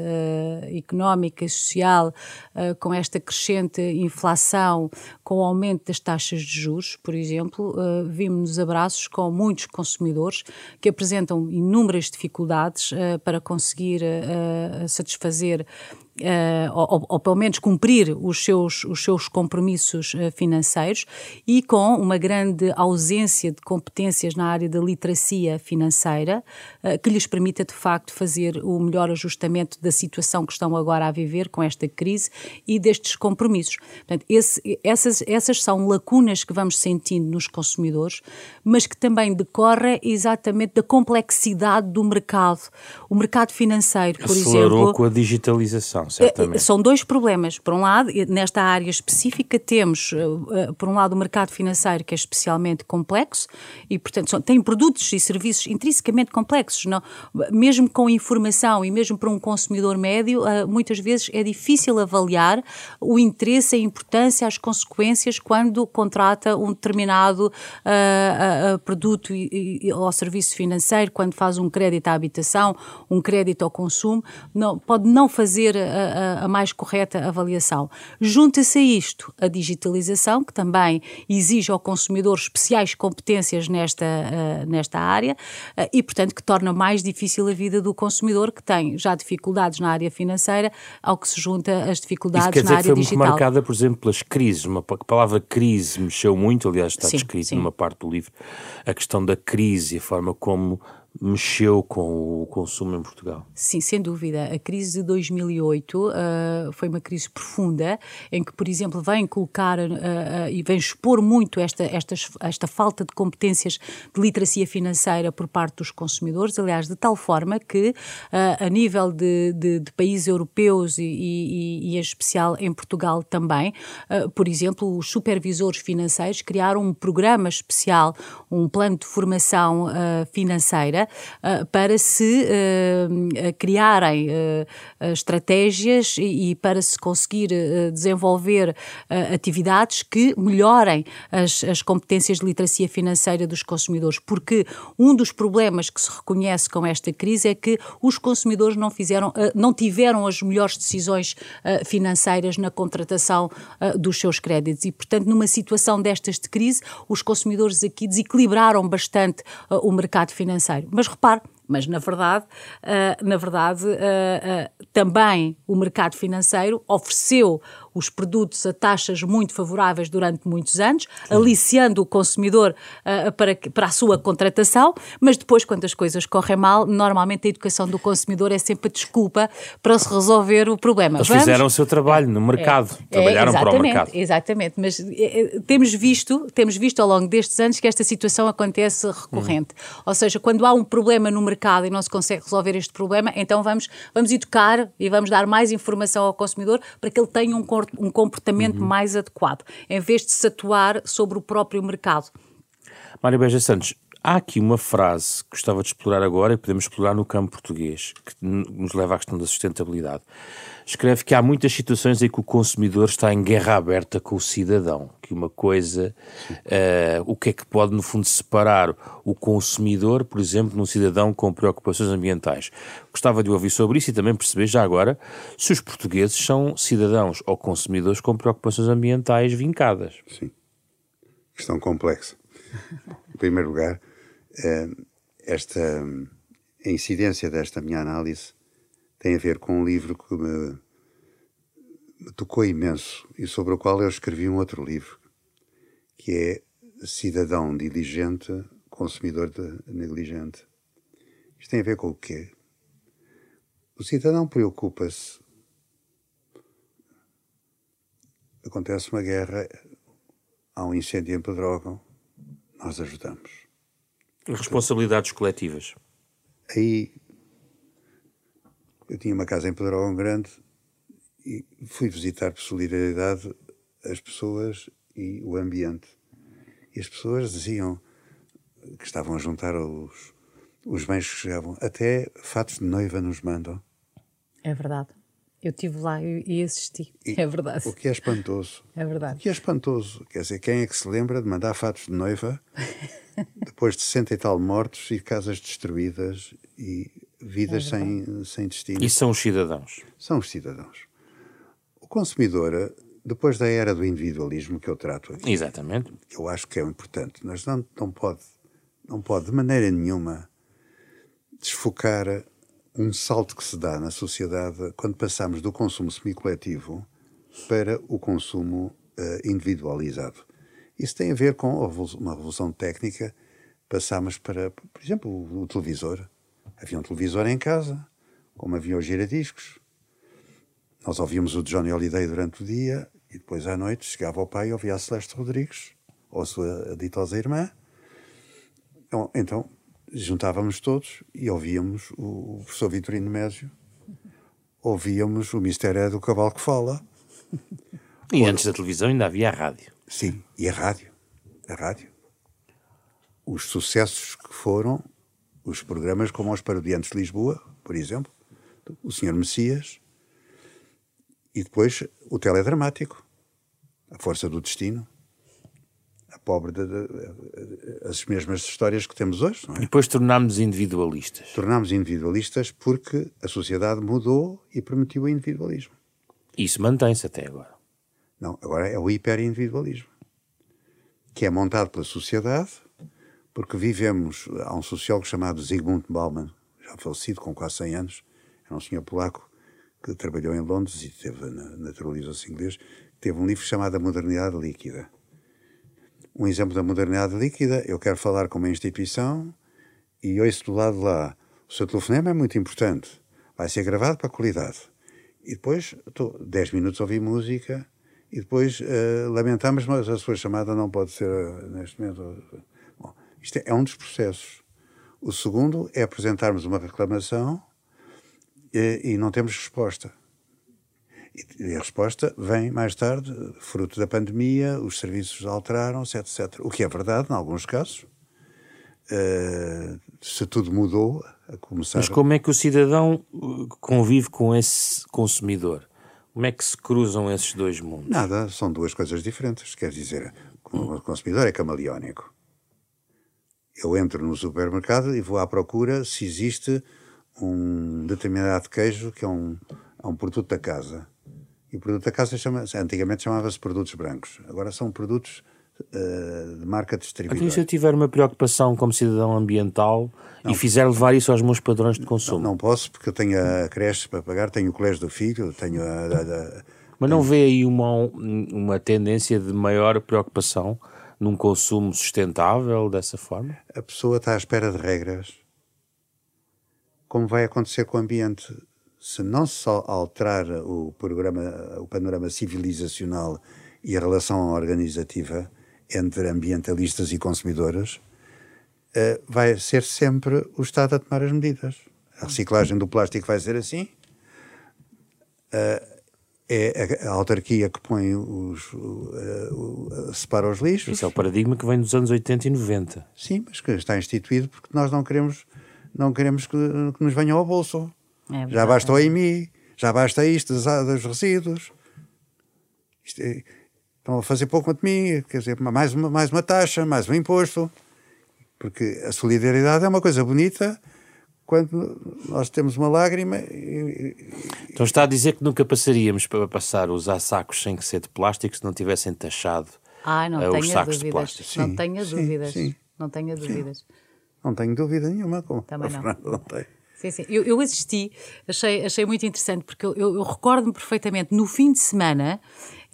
económica e social, com esta crescente inflação, com o aumento das taxas de juros, por exemplo, vimos-nos abraços com muitos consumidores que apresentam inúmeras dificuldades para conseguir satisfazer Uh, ou, ou, pelo menos cumprir os seus, os seus compromissos uh, financeiros e com uma grande ausência de competências na área da literacia financeira uh, que lhes permita de facto fazer o melhor ajustamento da situação que estão agora a viver com esta crise e destes compromissos. Portanto, esse, essas, essas são lacunas que vamos sentindo nos consumidores, mas que também decorre exatamente da complexidade do mercado. O mercado financeiro, por Acelerou exemplo. com a digitalização é, certamente. São dois problemas. Por um lado, nesta área específica, temos, eh, eh, por um lado, o mercado financeiro, que é especialmente complexo e, portanto, são, tem produtos e serviços intrinsecamente complexos. Não? Mesmo com informação e mesmo para um consumidor médio, eh, muitas vezes é difícil avaliar o interesse, a importância, as consequências quando contrata um determinado uh, uh, produto e, e, ou serviço financeiro, quando faz um crédito à habitação, um crédito ao consumo, não, pode não fazer a, a mais correta avaliação. Junta-se a isto a digitalização, que também exige ao consumidor especiais competências nesta, uh, nesta área uh, e, portanto, que torna mais difícil a vida do consumidor, que tem já dificuldades na área financeira, ao que se junta as dificuldades Isso quer dizer na área que foi digital. muito marcada, por exemplo, pelas crises. Uma a palavra crise mexeu muito, aliás, está Sim, descrito sim. numa parte do livro, a questão da crise, a forma como mexeu com o consumo em Portugal. Sim, sem dúvida. A crise de 2008 uh, foi uma crise profunda, em que, por exemplo, vem colocar uh, uh, e vem expor muito esta, esta, esta falta de competências de literacia financeira por parte dos consumidores, aliás, de tal forma que, a nível de, de, de países europeus e, e, e, em especial em Portugal também, por exemplo, os supervisores financeiros criaram um programa especial, um plano de formação financeira uh, para se uh, criarem uh, estratégias e, e, para se conseguir desenvolver atividades que melhorem as, as competências de literacia financeira dos consumidores, porque um dos problemas que se reconhece com esta crise é que os consumidores não fizeram, não tiveram as melhores decisões financeiras na contratação dos seus créditos e, portanto, numa situação destas de crise, os consumidores aqui desequilibraram bastante o mercado financeiro. Mas repare, mas na verdade, uh, na verdade uh, uh, também o mercado financeiro ofereceu os produtos a taxas muito favoráveis durante muitos anos, aliciando o consumidor para, para a sua contratação, mas depois, quando as coisas correm mal, normalmente a educação do consumidor é sempre a desculpa para se resolver o problema. Eles Vamos? fizeram o seu trabalho no mercado, é, trabalharam é, para o mercado. Exatamente, mas é, temos visto, temos visto ao longo destes anos que esta situação acontece recorrente. Hum. Ou seja, quando há um problema no mercado e não se consegue resolver este problema, então vamos, vamos educar e vamos dar mais informação ao consumidor para que ele tenha um, um comportamento uhum. mais adequado, em vez de se atuar sobre o próprio mercado. Mário Beja Santos, há aqui uma frase que gostava de explorar agora e podemos explorar no campo português, que nos leva à questão da sustentabilidade. Escreve que há muitas situações em que o consumidor está em guerra aberta com o cidadão, que uma coisa, uh, o que é que pode no fundo separar o consumidor, por exemplo, num cidadão com preocupações ambientais. Gostava de ouvir sobre isso e também perceber já agora se os portugueses são cidadãos ou consumidores com preocupações ambientais vincadas. Sim, questão complexa. Em primeiro lugar, esta a incidência desta minha análise tem a ver com um livro que me, me, tocou imenso e sobre o qual eu escrevi um outro livro, que é Cidadão Diligente, Consumidor Negligente. Isto tem a ver com o quê? O cidadão preocupa-se. Acontece uma guerra, há um incêndio em Pedrógão, nós ajudamos. Responsabilidades coletivas. Aí eu tinha uma casa em Pedrógão Grande e fui visitar por solidariedade as pessoas e o ambiente. E as pessoas diziam que estavam a juntar os, os bens que chegavam. Até fatos de noiva nos mandam. É verdade. Eu estive lá e assisti, e, é verdade. O que é espantoso. É verdade. O que é espantoso. Quer dizer, quem é que se lembra de mandar fatos de noiva depois de 60 e tal mortos e casas destruídas e vidas é sem, sem destino? E são os cidadãos. São os cidadãos. O consumidor, depois da era do individualismo que eu trato aqui, Exatamente. eu acho que é importante, mas não, não, pode, não pode de maneira nenhuma desfocar um salto que se dá na sociedade quando passamos do consumo semicoletivo para o consumo uh, individualizado. Isso tem a ver com uma revolução técnica. Passámos para, por exemplo, o, o televisor. Havia um televisor em casa, como havia os giradiscos. Nós ouvíamos o Johnny Holiday durante o dia e depois à noite chegava o pai e ouvia a Celeste Rodrigues, ou a sua ditosa irmã. Então, então juntávamos todos e ouvíamos o professor Vitorino Mésio, ouvíamos o Mistério do Cavalo que Fala. E antes da televisão ainda havia a rádio. Sim, e a rádio. A rádio. Os sucessos que foram os programas como os Parodiantes de Lisboa, por exemplo, o Senhor Messias, e depois o teledramático, A Força do Destino, pobre de, de, de, as mesmas histórias que temos hoje. É? E depois tornámos individualistas. Tornámos individualistas porque a sociedade mudou e permitiu o individualismo. Isso mantém-se até agora. Não, agora é o hiperindividualismo, que é montado pela sociedade, porque vivemos. Há um sociólogo chamado Zygmunt Bauman, já falecido, com quase 100 anos, era um senhor polaco que trabalhou em Londres e teve, naturalizou-se inglês, teve um livro chamado A Modernidade Líquida um exemplo da modernidade líquida. Eu quero falar com uma instituição e ouço do lado de lá. O seu telefonema é muito importante. Vai ser gravado para a qualidade. E depois, estou 10 minutos a ouvir música e depois uh, lamentamos, mas a sua chamada não pode ser uh, neste momento. Bom, isto é, é, um dos processos. O segundo é apresentarmos uma reclamação e não temos resposta. E a resposta vem mais tarde, fruto da pandemia, os serviços alteraram-se, etc. O que é verdade, em alguns casos. Uh, se tudo mudou, a começar. Mas como é que o cidadão uh, convive com esse consumidor? Como é que se cruzam esses dois mundos? Nada, são duas coisas diferentes. Quer dizer, o consumidor é camaleónico. Eu entro no supermercado e vou à procura se existe um determinado queijo que é um, é um produto da casa e o produto da casa chama antigamente chamava-se produtos brancos, agora são produtos uh, de marca distribuidora. Então, se eu tiver uma preocupação como cidadão ambiental não, e fizer levar isso aos meus padrões de consumo? Não, não posso, porque eu tenho a creche para pagar, tenho o colégio do filho, tenho a. a, a Mas não vê aí uma, uma tendência de maior preocupação num consumo sustentável dessa forma? A pessoa está à espera de regras. Como vai acontecer com o ambiente? Se não só alterar o programa, o panorama civilizacional e a relação organizativa entre ambientalistas e consumidores, uh, vai ser sempre o Estado a tomar as medidas. A reciclagem do plástico vai ser assim. Uh, é a, a, autarquia que põe os, uh, separa os lixos. Isso é o paradigma que vem dos anos 80 e 90. Sim, mas que está instituído porque nós não queremos, não queremos que, que nos venham ao bolso. É já basta o EMI, já basta isto dos, dos resíduos. Isto é, estão a fazer pouco de mim, quer dizer, mais uma, mais uma taxa, mais um imposto. Porque a solidariedade é uma coisa bonita quando nós temos uma lágrima. E, então está a dizer que nunca passaríamos para passar a usar sacos sem que ser de plástico se não tivessem taxado Ai, não uh, os sacos dúvidas. de plástico. Sim, não tenha dúvidas. Sim, não tenha dúvidas. Não tenho dúvida nenhuma. Como Também não. não tem. Sim, sim. Eu, eu assisti, achei, achei muito interessante, porque eu, eu, eu recordo-me perfeitamente no fim de semana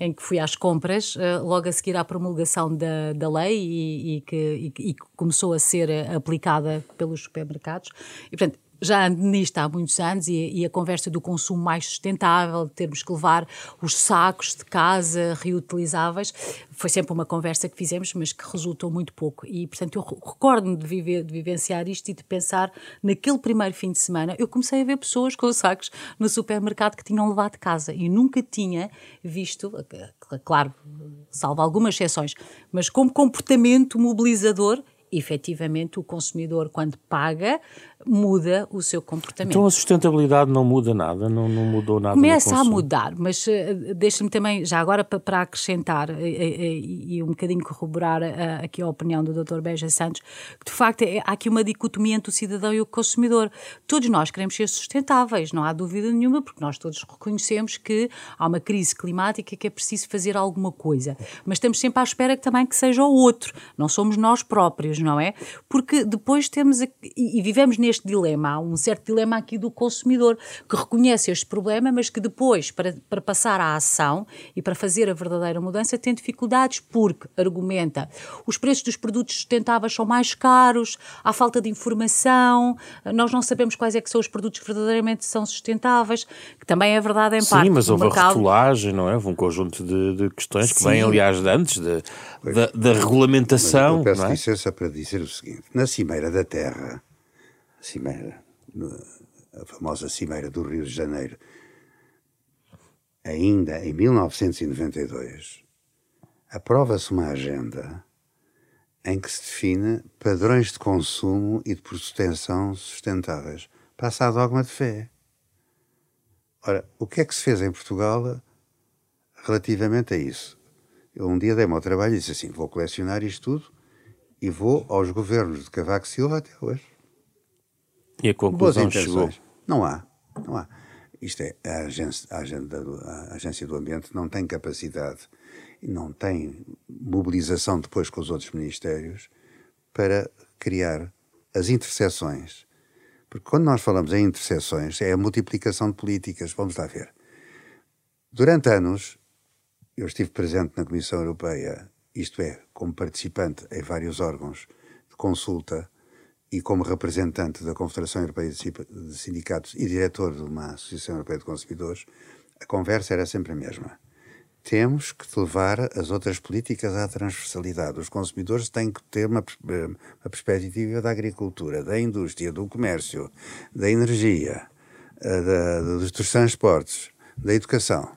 em que fui às compras, uh, logo a seguir à promulgação da, da lei e, e que e, e começou a ser aplicada pelos supermercados. E, portanto, já ando nisto há muitos anos e, e, a conversa do consumo mais sustentável, de termos que levar os sacos de casa reutilizáveis, foi sempre uma conversa que fizemos, mas que resultou muito pouco. E, portanto, eu recordo-me de, viver, de vivenciar isto e de pensar, naquele primeiro fim de semana, eu comecei a ver pessoas com sacos no supermercado que tinham levado de casa e nunca tinha visto, claro, salvo algumas exceções, mas como comportamento mobilizador efetivamente o consumidor, quando paga, muda o seu comportamento. Então a sustentabilidade não muda nada, não, não mudou nada Começa a mudar, mas uh, deixa-me também, já agora para, para acrescentar uh, uh, e um bocadinho corroborar aqui a opinião do Dr. Beja Santos, que de facto é, há aqui uma dicotomia entre o cidadão e o consumidor. Todos nós queremos ser sustentáveis, não há dúvida nenhuma, porque nós todos reconhecemos que há uma crise climática que é preciso fazer alguma coisa, mas estamos sempre à espera que também que seja o outro, não somos nós próprios, não é? Porque depois temos, e, e vivemos neste este dilema, há um certo dilema aqui do consumidor que reconhece este problema, mas que depois, para, para passar à ação e para fazer a verdadeira mudança, tem dificuldades porque, argumenta, os preços dos produtos sustentáveis são mais caros, há falta de informação, nós não sabemos quais é que são os produtos que verdadeiramente são sustentáveis, que também é verdade em Sim, parte. Sim, mas houve mercado... a rotulagem, não é? Houve um conjunto de, de questões Sim. que vêm, aliás, de antes de, da, da regulamentação. eu peço é? licença para dizer o seguinte: na Cimeira da Terra, cimeira, a famosa cimeira do Rio de Janeiro, ainda em 1992, aprova-se uma agenda em que se define padrões de consumo e de proteção sustentáveis. Passa a dogma de fé. Ora, o que é que se fez em Portugal relativamente a isso? Eu um dia dei-me ao trabalho e disse assim: vou colecionar isto tudo e vou aos governos de Cavaco Silva até hoje. E a conclusão chegou? Não há, não há. Isto é, a agência, a, a agência do Ambiente não tem capacidade e não tem mobilização depois com os outros ministérios para criar as interseções. Porque quando nós falamos em interseções, é a multiplicação de políticas. Vamos lá ver. Durante anos, eu estive presente na Comissão Europeia, isto é, como participante em vários órgãos de consulta e como representante da Confederação Europeia de Sindicatos e diretor de uma Associação Europeia de Consumidores, a conversa era sempre a mesma. Temos que levar as outras políticas à transversalidade. Os consumidores têm que ter uma, uma perspectiva da agricultura, da indústria, do comércio, da energia, eh, da, dos transportes, da educação.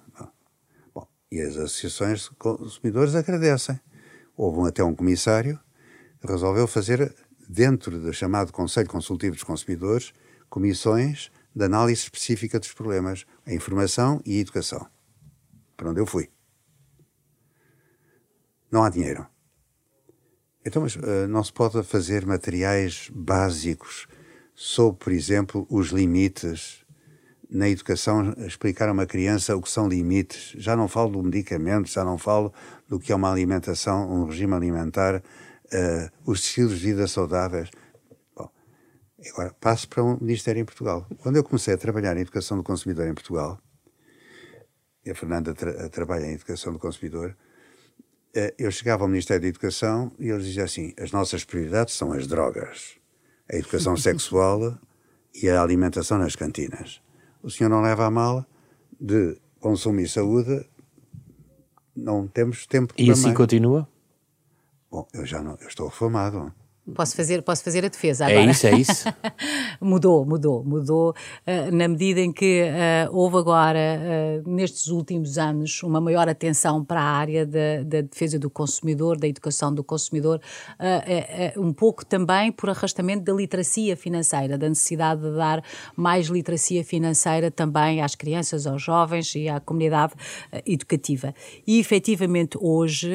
Bom, e as associações de consumidores agradecem. Houve até um comissário resolveu fazer dentro do chamado Conselho Consultivo dos Consumidores, comissões de análise específica dos problemas, a informação e a educação. Para onde eu fui. Não há dinheiro. Então, mas uh, não se pode fazer materiais básicos sobre, por exemplo, os limites na educação, explicar a uma criança o que são limites. Já não falo do medicamento, já não falo do que é uma alimentação, um regime alimentar uh, os estilos de vida saudáveis. Bom, agora passo para um ministério em Portugal. Quando eu comecei a trabalhar em educação do consumidor em Portugal, e a Fernanda tra trabalha em educação do consumidor, uh, eu chegava ao Ministério da Educação e eles diziam assim: as nossas prioridades são as drogas, a educação sexual e a alimentação nas cantinas. O senhor não leva a mal de consumo e saúde, não temos tempo E assim mais. continua? Bom, eu já não, eu estou afamado. Posso fazer, posso fazer a defesa é agora. É isso, é isso. mudou, mudou, mudou uh, na medida em que uh, houve agora, uh, nestes últimos anos, uma maior atenção para a área da, da defesa do consumidor, da educação do consumidor, um pouco também por arrastamento da literacia financeira, da necessidade de dar mais literacia financeira também às crianças, aos jovens e à comunidade educativa. E efetivamente hoje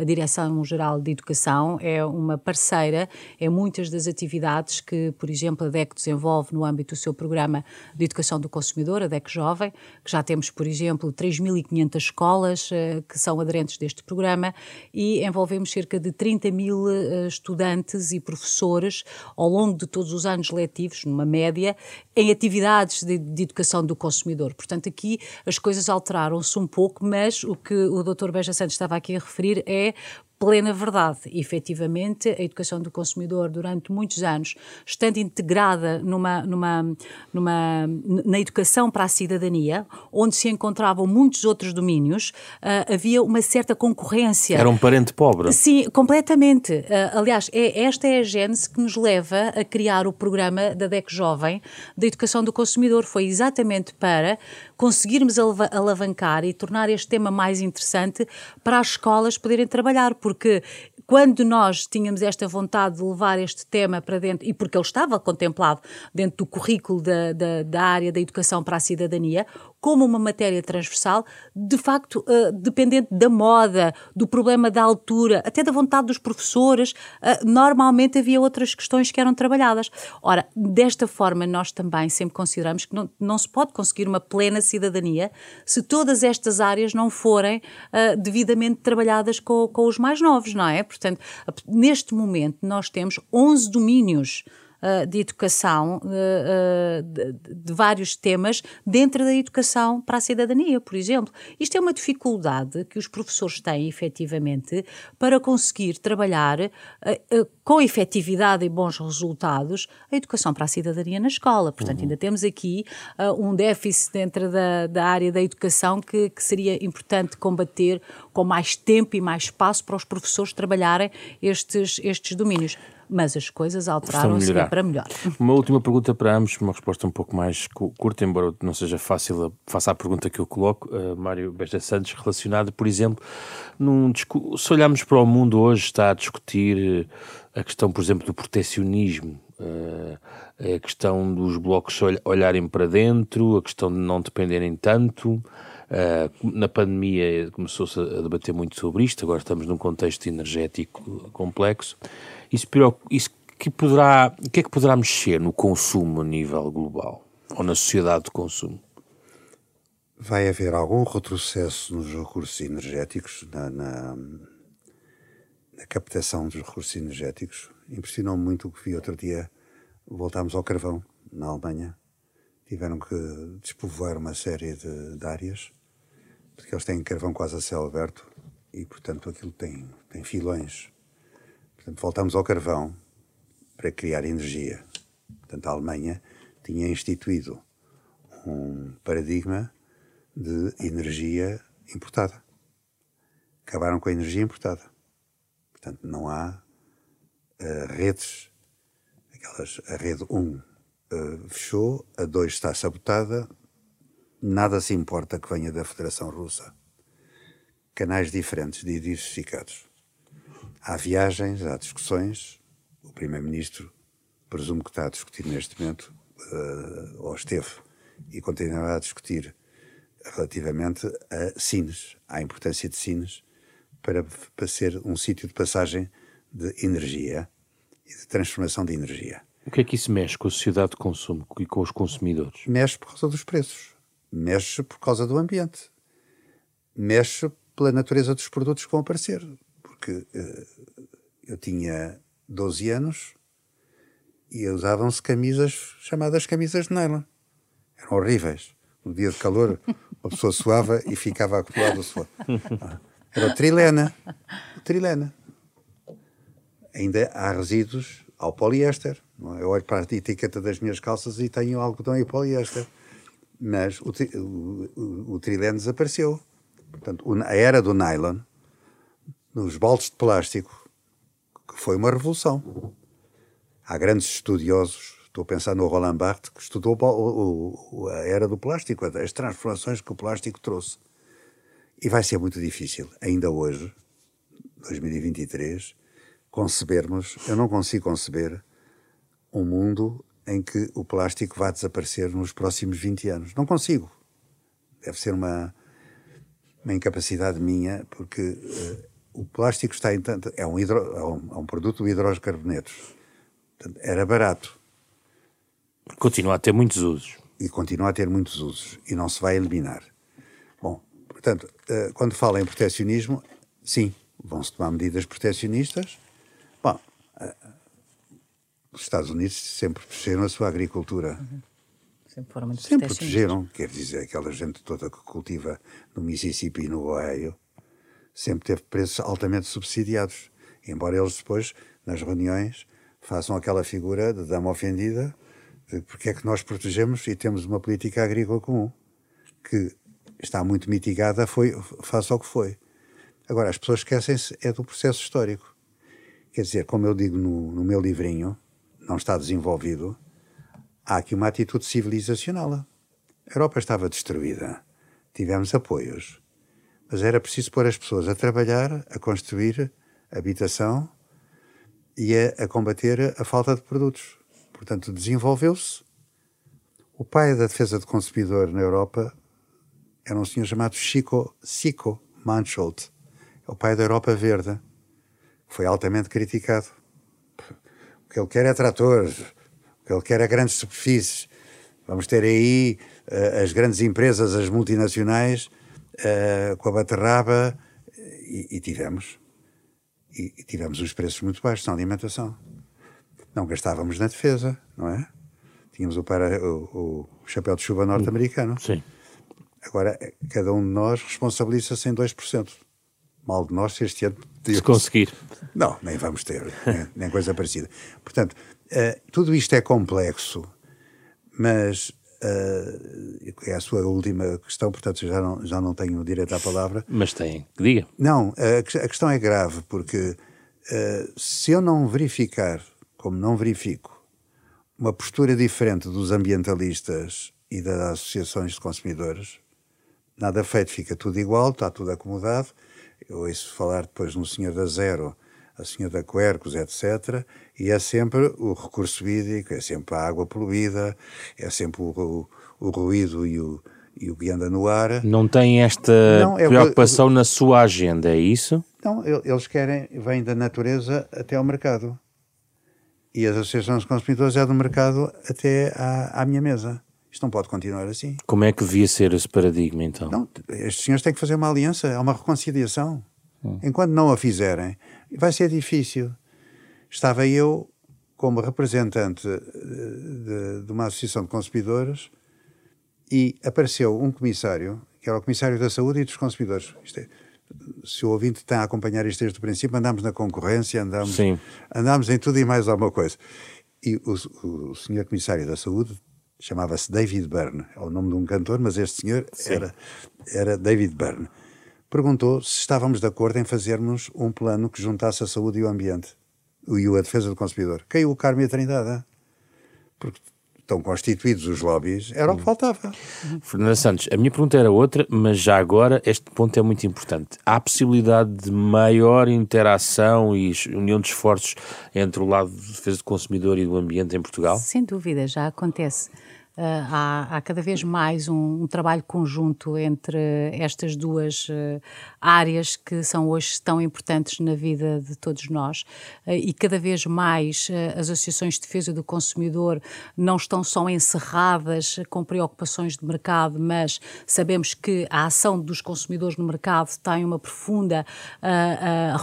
a Direção-Geral de Educação é uma parceira terceira é muitas das atividades que, por exemplo, a DEC desenvolve no âmbito do seu programa de educação do consumidor, a DEC Jovem, que já temos, por exemplo, 3.500 escolas uh, que são aderentes deste programa e envolvemos cerca de 30 mil uh, estudantes e professores ao longo de todos os anos letivos, numa média, em atividades de, de educação do consumidor. Portanto, aqui as coisas alteraram-se um pouco, mas o que o Dr. Beja Santos estava aqui a referir é plena verdade. E, efetivamente, a educação do consumidor, durante muitos anos, estando integrada numa, numa, numa, na educação para a cidadania, onde se encontravam muitos outros domínios, uh, havia uma certa concorrência. Era um parente pobre. Sim, completamente. Uh, aliás, é, esta é a gênese que nos leva a criar o programa da DEC Jovem da Educação do Consumidor. Foi exatamente para conseguirmos alavancar e tornar este tema mais interessante para as escolas poderem trabalhar, porque quando nós tínhamos esta vontade de levar este tema para dentro, e porque ele estava contemplado dentro do currículo da, da, da área da educação para a cidadania, como uma matéria transversal, de facto, uh, dependente da moda, do problema da altura, até da vontade dos professores, uh, normalmente havia outras questões que eram trabalhadas. Ora, desta forma, nós também sempre consideramos que não, não se pode conseguir uma plena cidadania se todas estas áreas não forem uh, devidamente trabalhadas com, com os mais novos, não é? Portanto, neste momento nós temos 11 domínios uh, de educação uh, de, de, vários temas dentro da educação para a cidadania, por exemplo. Isto é uma dificuldade que os professores têm, efetivamente, para conseguir trabalhar com efetividade e bons resultados a educação para a cidadania na escola. Portanto, uhum. ainda temos aqui um déficit dentro da, da área da educação que, que seria importante combater com mais tempo e mais espaço para os professores trabalharem estes, estes domínios. Mas as coisas alteraram-se para melhor. Uma última pergunta para ambos, uma resposta um pouco mais curta, embora não seja fácil, faça a pergunta que eu coloco, uh, Mário Besta Santos, relacionada, por exemplo, num, se olharmos para o mundo hoje, está a discutir a questão, por exemplo, do protecionismo, uh, a questão dos blocos olharem para dentro, a questão de não dependerem tanto. Uh, na pandemia começou-se a debater muito sobre isto, agora estamos num contexto energético complexo. Isso, isso que poderá, o que é que poderá mexer no consumo a nível global ou na sociedade de consumo? Vai haver algum retrocesso nos recursos energéticos, na, na, na captação dos recursos energéticos. Impressionou muito o que vi outro dia. Voltámos ao carvão, na Alemanha. Tiveram que despovoar uma série de, de áreas porque eles têm carvão quase a céu aberto e, portanto, aquilo tem, tem filões. Portanto, voltamos ao carvão para criar energia. Portanto, a Alemanha tinha instituído um paradigma de energia importada. Acabaram com a energia importada. Portanto, não há uh, redes, aquelas, a rede 1 uh, eh, fechou, a 2 está sabotada, nada se importa que venha da Federação Russa. Canais diferentes diversificados. Há viagens, há discussões. O Primeiro-Ministro presumo que está a discutir neste momento, uh, ou esteve, e continuará a discutir relativamente a Sines, à importância de Sines para, para ser um sítio de passagem de energia e de transformação de energia. O que é que isso mexe com a sociedade de consumo e com os consumidores? Mexe por causa dos preços mexe por causa do ambiente, mexe pela natureza dos produtos que vão aparecer. Porque uh, eu tinha 12 anos e usavam-se camisas chamadas camisas de nylon. Eram horríveis. No dia de calor, a pessoa suava e ficava acumulado o suor. Era o trilena. O trilena. Ainda há resíduos ao poliéster. É? Eu olho para a etiqueta das minhas calças e tenho algodão e poliéster mas o, o, o, trilene desapareceu. Portanto, a era do nylon, nos baldes de plástico, que foi uma revolução. Há grandes estudiosos, estou a pensar no Roland Barthes, que estudou a era do plástico, as transformações que o plástico trouxe. E vai ser muito difícil, ainda hoje, 2023, concebermos, eu não consigo conceber um mundo em que o plástico vai desaparecer nos próximos 20 anos. Não consigo. Deve ser uma, uma incapacidade minha, porque uh, o plástico está em tanto. É um, hidro, é um, é um produto de hidrocarbonetos. Portanto, era barato. Continua a ter muitos usos. E continua a ter muitos usos. E não se vai eliminar. Bom, portanto, uh, quando fala em protecionismo, sim, vão-se tomar medidas protecionistas. Bom, uh, os Estados Unidos sempre protegeram a sua agricultura. Uhum. Sempre foram muito Sempre protegeram, quer dizer, aquela gente toda que cultiva no Mississippi e no Ohio, sempre teve preços altamente subsidiados. Embora eles depois, nas reuniões, façam aquela figura de dama ofendida, de porque é que nós protegemos e temos uma política agrícola comum, que está muito mitigada foi, face ao que foi. Agora, as pessoas esquecem-se é do processo histórico. Quer dizer, como eu digo no, no meu livrinho, não está desenvolvido, há aqui uma atitude civilizacional. A Europa estava destruída. Tivemos apoios. Mas era preciso pôr as pessoas a trabalhar, a construir habitação e a, a combater a falta de produtos. Portanto, desenvolveu-se. O pai da defesa do consumidor na Europa era um senhor chamado Chico, Mansholt, é o pai da Europa Verde. Foi altamente criticado. O que ele quer é tratores, o que ele quer é grandes superfícies. Vamos ter aí uh, as grandes empresas, as multinacionais, uh, com a baterraba, e, e tivemos. E, e, tivemos os preços muito baixos na alimentação. Não gastávamos na defesa, não é? Tínhamos o, para, o, o chapéu de chuva norte-americano. Sim. Agora, cada um de nós responsabiliza-se em 2%. Mal de nós se este ano... Se conseguir. Não, nem vamos ter, nem, nem coisa parecida. Portanto, uh, tudo isto é complexo, mas Uh, é a sua última questão, portanto já não, já não tenho direito à palavra. Mas tem, que diga. Não, a, a questão é grave, porque uh, se eu não verificar, como não verifico, uma postura diferente dos ambientalistas e das associações de consumidores, nada feito, fica tudo igual, está tudo acomodado. Eu ouço falar depois no senhor da Zero, a senhora da Quercos, etc. E é sempre o recurso hídrico, é sempre a água poluída, é sempre o, o, o ruído e o, e o que anda no ar. Não tem esta não, é, preocupação na sua agenda, é isso? Não, eles querem, vêm da natureza até ao mercado. E as associações de consumidores é do mercado até à, à minha mesa. Isto não pode continuar assim. Como é que devia ser esse paradigma, então? Não, estes senhores têm que fazer uma aliança, é uma reconciliação. Hum. Enquanto não a fizerem, vai ser difícil. Estava eu, como representante eh, de, de uma associação de consumidores, e apareceu um comissário, que era o comissário da saúde e dos consumidores. É, se o ouvinte está a acompanhar isto desde o princípio, andamos na concorrência, andamos, andamos em tudo e mais alguma coisa. E o, o senhor comissário da saúde chamava-se David Byrne, é o nome de um cantor, mas este senhor era, era David Byrne. Perguntou se estávamos de acordo em fazermos um plano que juntasse a saúde e o ambiente, e a defesa do consumidor. Caiu o Carme e a Trindade, porque estão constituídos os lobbies, era o que faltava. Fernanda Santos, a minha pergunta era outra, mas já agora este ponto é muito importante. Há possibilidade de maior interação e união de esforços entre o lado de defesa do consumidor e do ambiente em Portugal? Sem dúvida, já acontece. Uh, há, há, cada vez mais um, um, trabalho conjunto entre estas duas uh, áreas que são hoje tão importantes na vida de todos nós. Uh, e cada vez mais as associações de defesa do consumidor não estão só encerradas com preocupações de mercado, mas sabemos que a ação dos consumidores no mercado tem uma profunda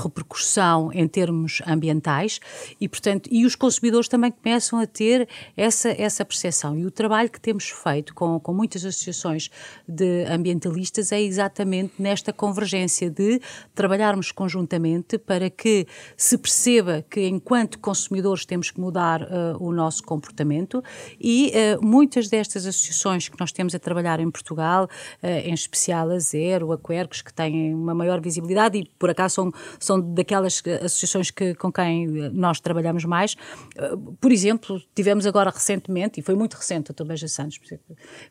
repercussão em termos ambientais e, portanto, e os consumidores também começam a ter essa, essa percepção. E o trabalho trabalho que temos feito com, com muitas associações de ambientalistas é exatamente nesta convergência de trabalharmos conjuntamente para que se perceba que, enquanto consumidores, temos que mudar uh, o nosso comportamento e uh, muitas destas associações que nós temos a trabalhar em Portugal, uh, em especial a Zero, a Quercos, que têm uma maior visibilidade e, por acaso, são, são daquelas associações que, com quem nós trabalhamos mais. Por exemplo, tivemos agora recentemente, e foi muito recente, Beja Santos,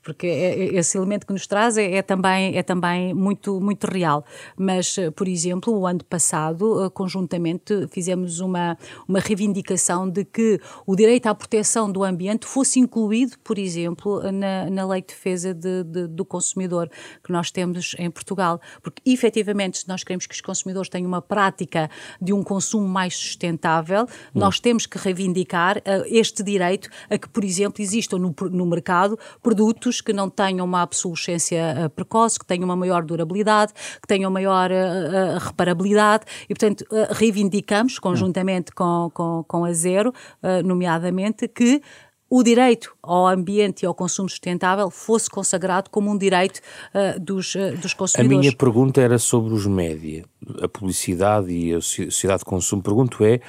porque é, é, esse elemento que nos traz é, é, também, é também muito, muito real. Mas, eh, por exemplo, o ano passado, eh, conjuntamente, fizemos uma, uma reivindicação de que o direito à proteção do ambiente fosse incluído, por exemplo, na, na lei de defesa de, de, do consumidor que nós temos em Portugal. Porque, efetivamente, se nós queremos que os consumidores tenham uma prática de um consumo mais sustentável, hum. nós temos que reivindicar uh, este direito a que, por exemplo, existam no, no mercado produtos que não tenham uma obsolescência eh, precoce, que tenham uma maior durabilidade, que tenham maior uh, reparabilidade e, portanto, reivindicamos conjuntamente com, com, com a Zero, nomeadamente, que o direito ao ambiente e ao consumo sustentável fosse consagrado como um direito uh, dos, uh, dos consumidores. A minha pergunta era sobre os média, a publicidade e a sociedade de consumo. Pergunto é,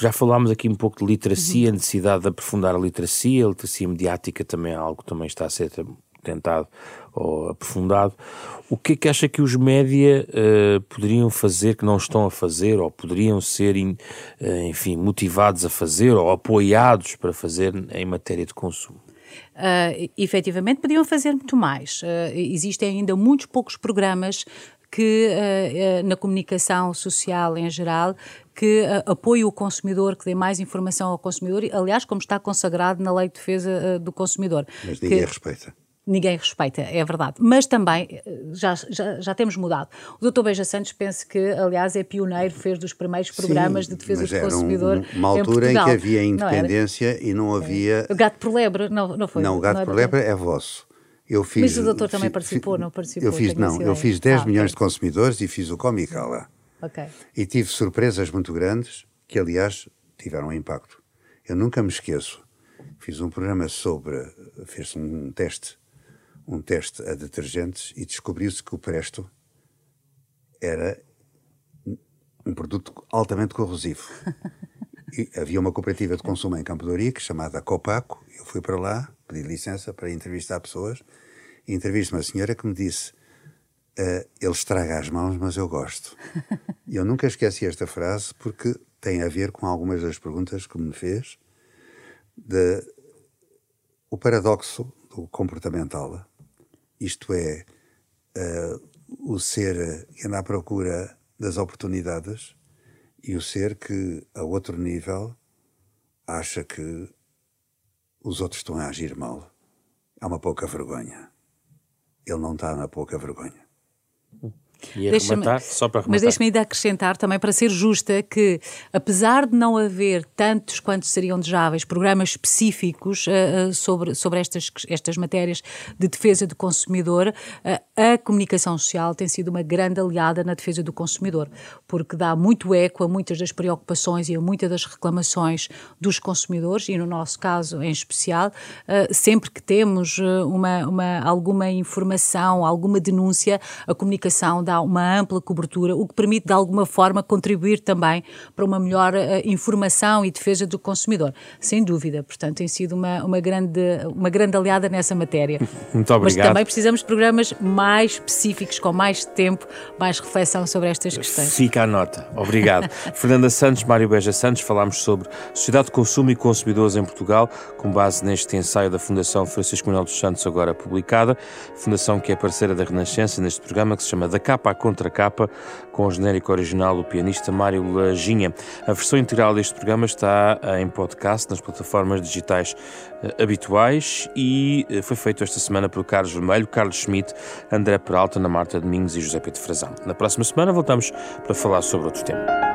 já falámos aqui um pouco de literacia, uhum. a necessidade de aprofundar a literacia, a literacia mediática também é algo que também está a ser tentado ou aprofundado. O que é que acha que os média uh, poderiam fazer que não estão a fazer, ou poderiam ser, in, uh, enfim, motivados a fazer, ou apoiados para fazer em matéria de consumo? Uh, efetivamente podiam fazer muito mais. Uh, existem ainda muitos poucos programas que uh, na comunicação social em geral que uh, apoie o consumidor, que dê mais informação ao consumidor, aliás, como está consagrado na Lei de Defesa uh, do Consumidor. Mas ninguém que, respeita ninguém respeita, é verdade. Mas também já, já, já temos mudado. O Dr. Beja Santos penso que, aliás, é pioneiro, fez dos primeiros programas Sim, de defesa do consumidor. Um, uma altura em, em, que havia independência não e não havia. O gato por lebre, não, não foi? Não, o gato não por lebre é vosso. Eu fiz, mas o doutor também participou, não participou? Eu fiz, não, eu fiz 10 ah, milhões okay. de consumidores e fiz o Comica lá. Okay. E tive surpresas muito grandes, que aliás tiveram impacto. Eu nunca me esqueço. Fiz um programa sobre. fez um teste um teste a detergentes e descobriu-se que o Presto era um produto altamente corrosivo. E havia uma cooperativa de consumo em Campo de Ourique chamada Copaco. Eu fui para lá, pedi licença para entrevistar pessoas e entrevistei uma senhora que me disse uh, ele estraga as mãos, mas eu gosto. E eu nunca esqueci esta frase porque tem a ver com algumas das perguntas que me fez de o paradoxo do comportamental isto é, uh, o ser que anda à procura das oportunidades e o ser que, a outro nível, acha que os outros estão a agir mal. É uma pouca vergonha. Ele não está na pouca vergonha. E arrematar, só para arrematar. Mas deixe-me ainda acrescentar também, para ser justa, que apesar de não haver tantos quantos seriam desejáveis programas específicos uh, sobre, sobre estas, estas matérias de defesa do consumidor, uh, a comunicação social tem sido uma grande aliada na defesa do consumidor, porque dá muito eco a muitas das preocupações e a muitas das reclamações dos consumidores, e no nosso caso em especial, uh, sempre que temos uma, uma, alguma informação, alguma denúncia, a comunicação dá uma ampla cobertura, o que permite de alguma forma contribuir também para uma melhor uh, informação e defesa do consumidor. Sem dúvida, portanto, tem sido uma, uma, grande, uma grande aliada nessa matéria. Muito obrigado. Mas também precisamos de programas mais específicos, com mais tempo, mais reflexão sobre estas questões. Fica a nota. Obrigado. Fernanda Santos, Mário Beja Santos, falámos sobre sociedade de consumo e consumidores em Portugal, com base neste ensaio da Fundação Francisco Manuel dos Santos, agora publicada, fundação que é parceira da Renascença neste programa que se chama Da Capa capa a contracapa, com o genérico original do pianista Mário Lajinha. A versão integral deste programa está em podcast nas plataformas digitais eh, habituais e eh, foi feito esta semana por Carlos Vermelho, Carlos Schmidt, André Peralta, Ana Marta Domingos e José Pedro Frazão. Na próxima semana voltamos para falar sobre outro tema.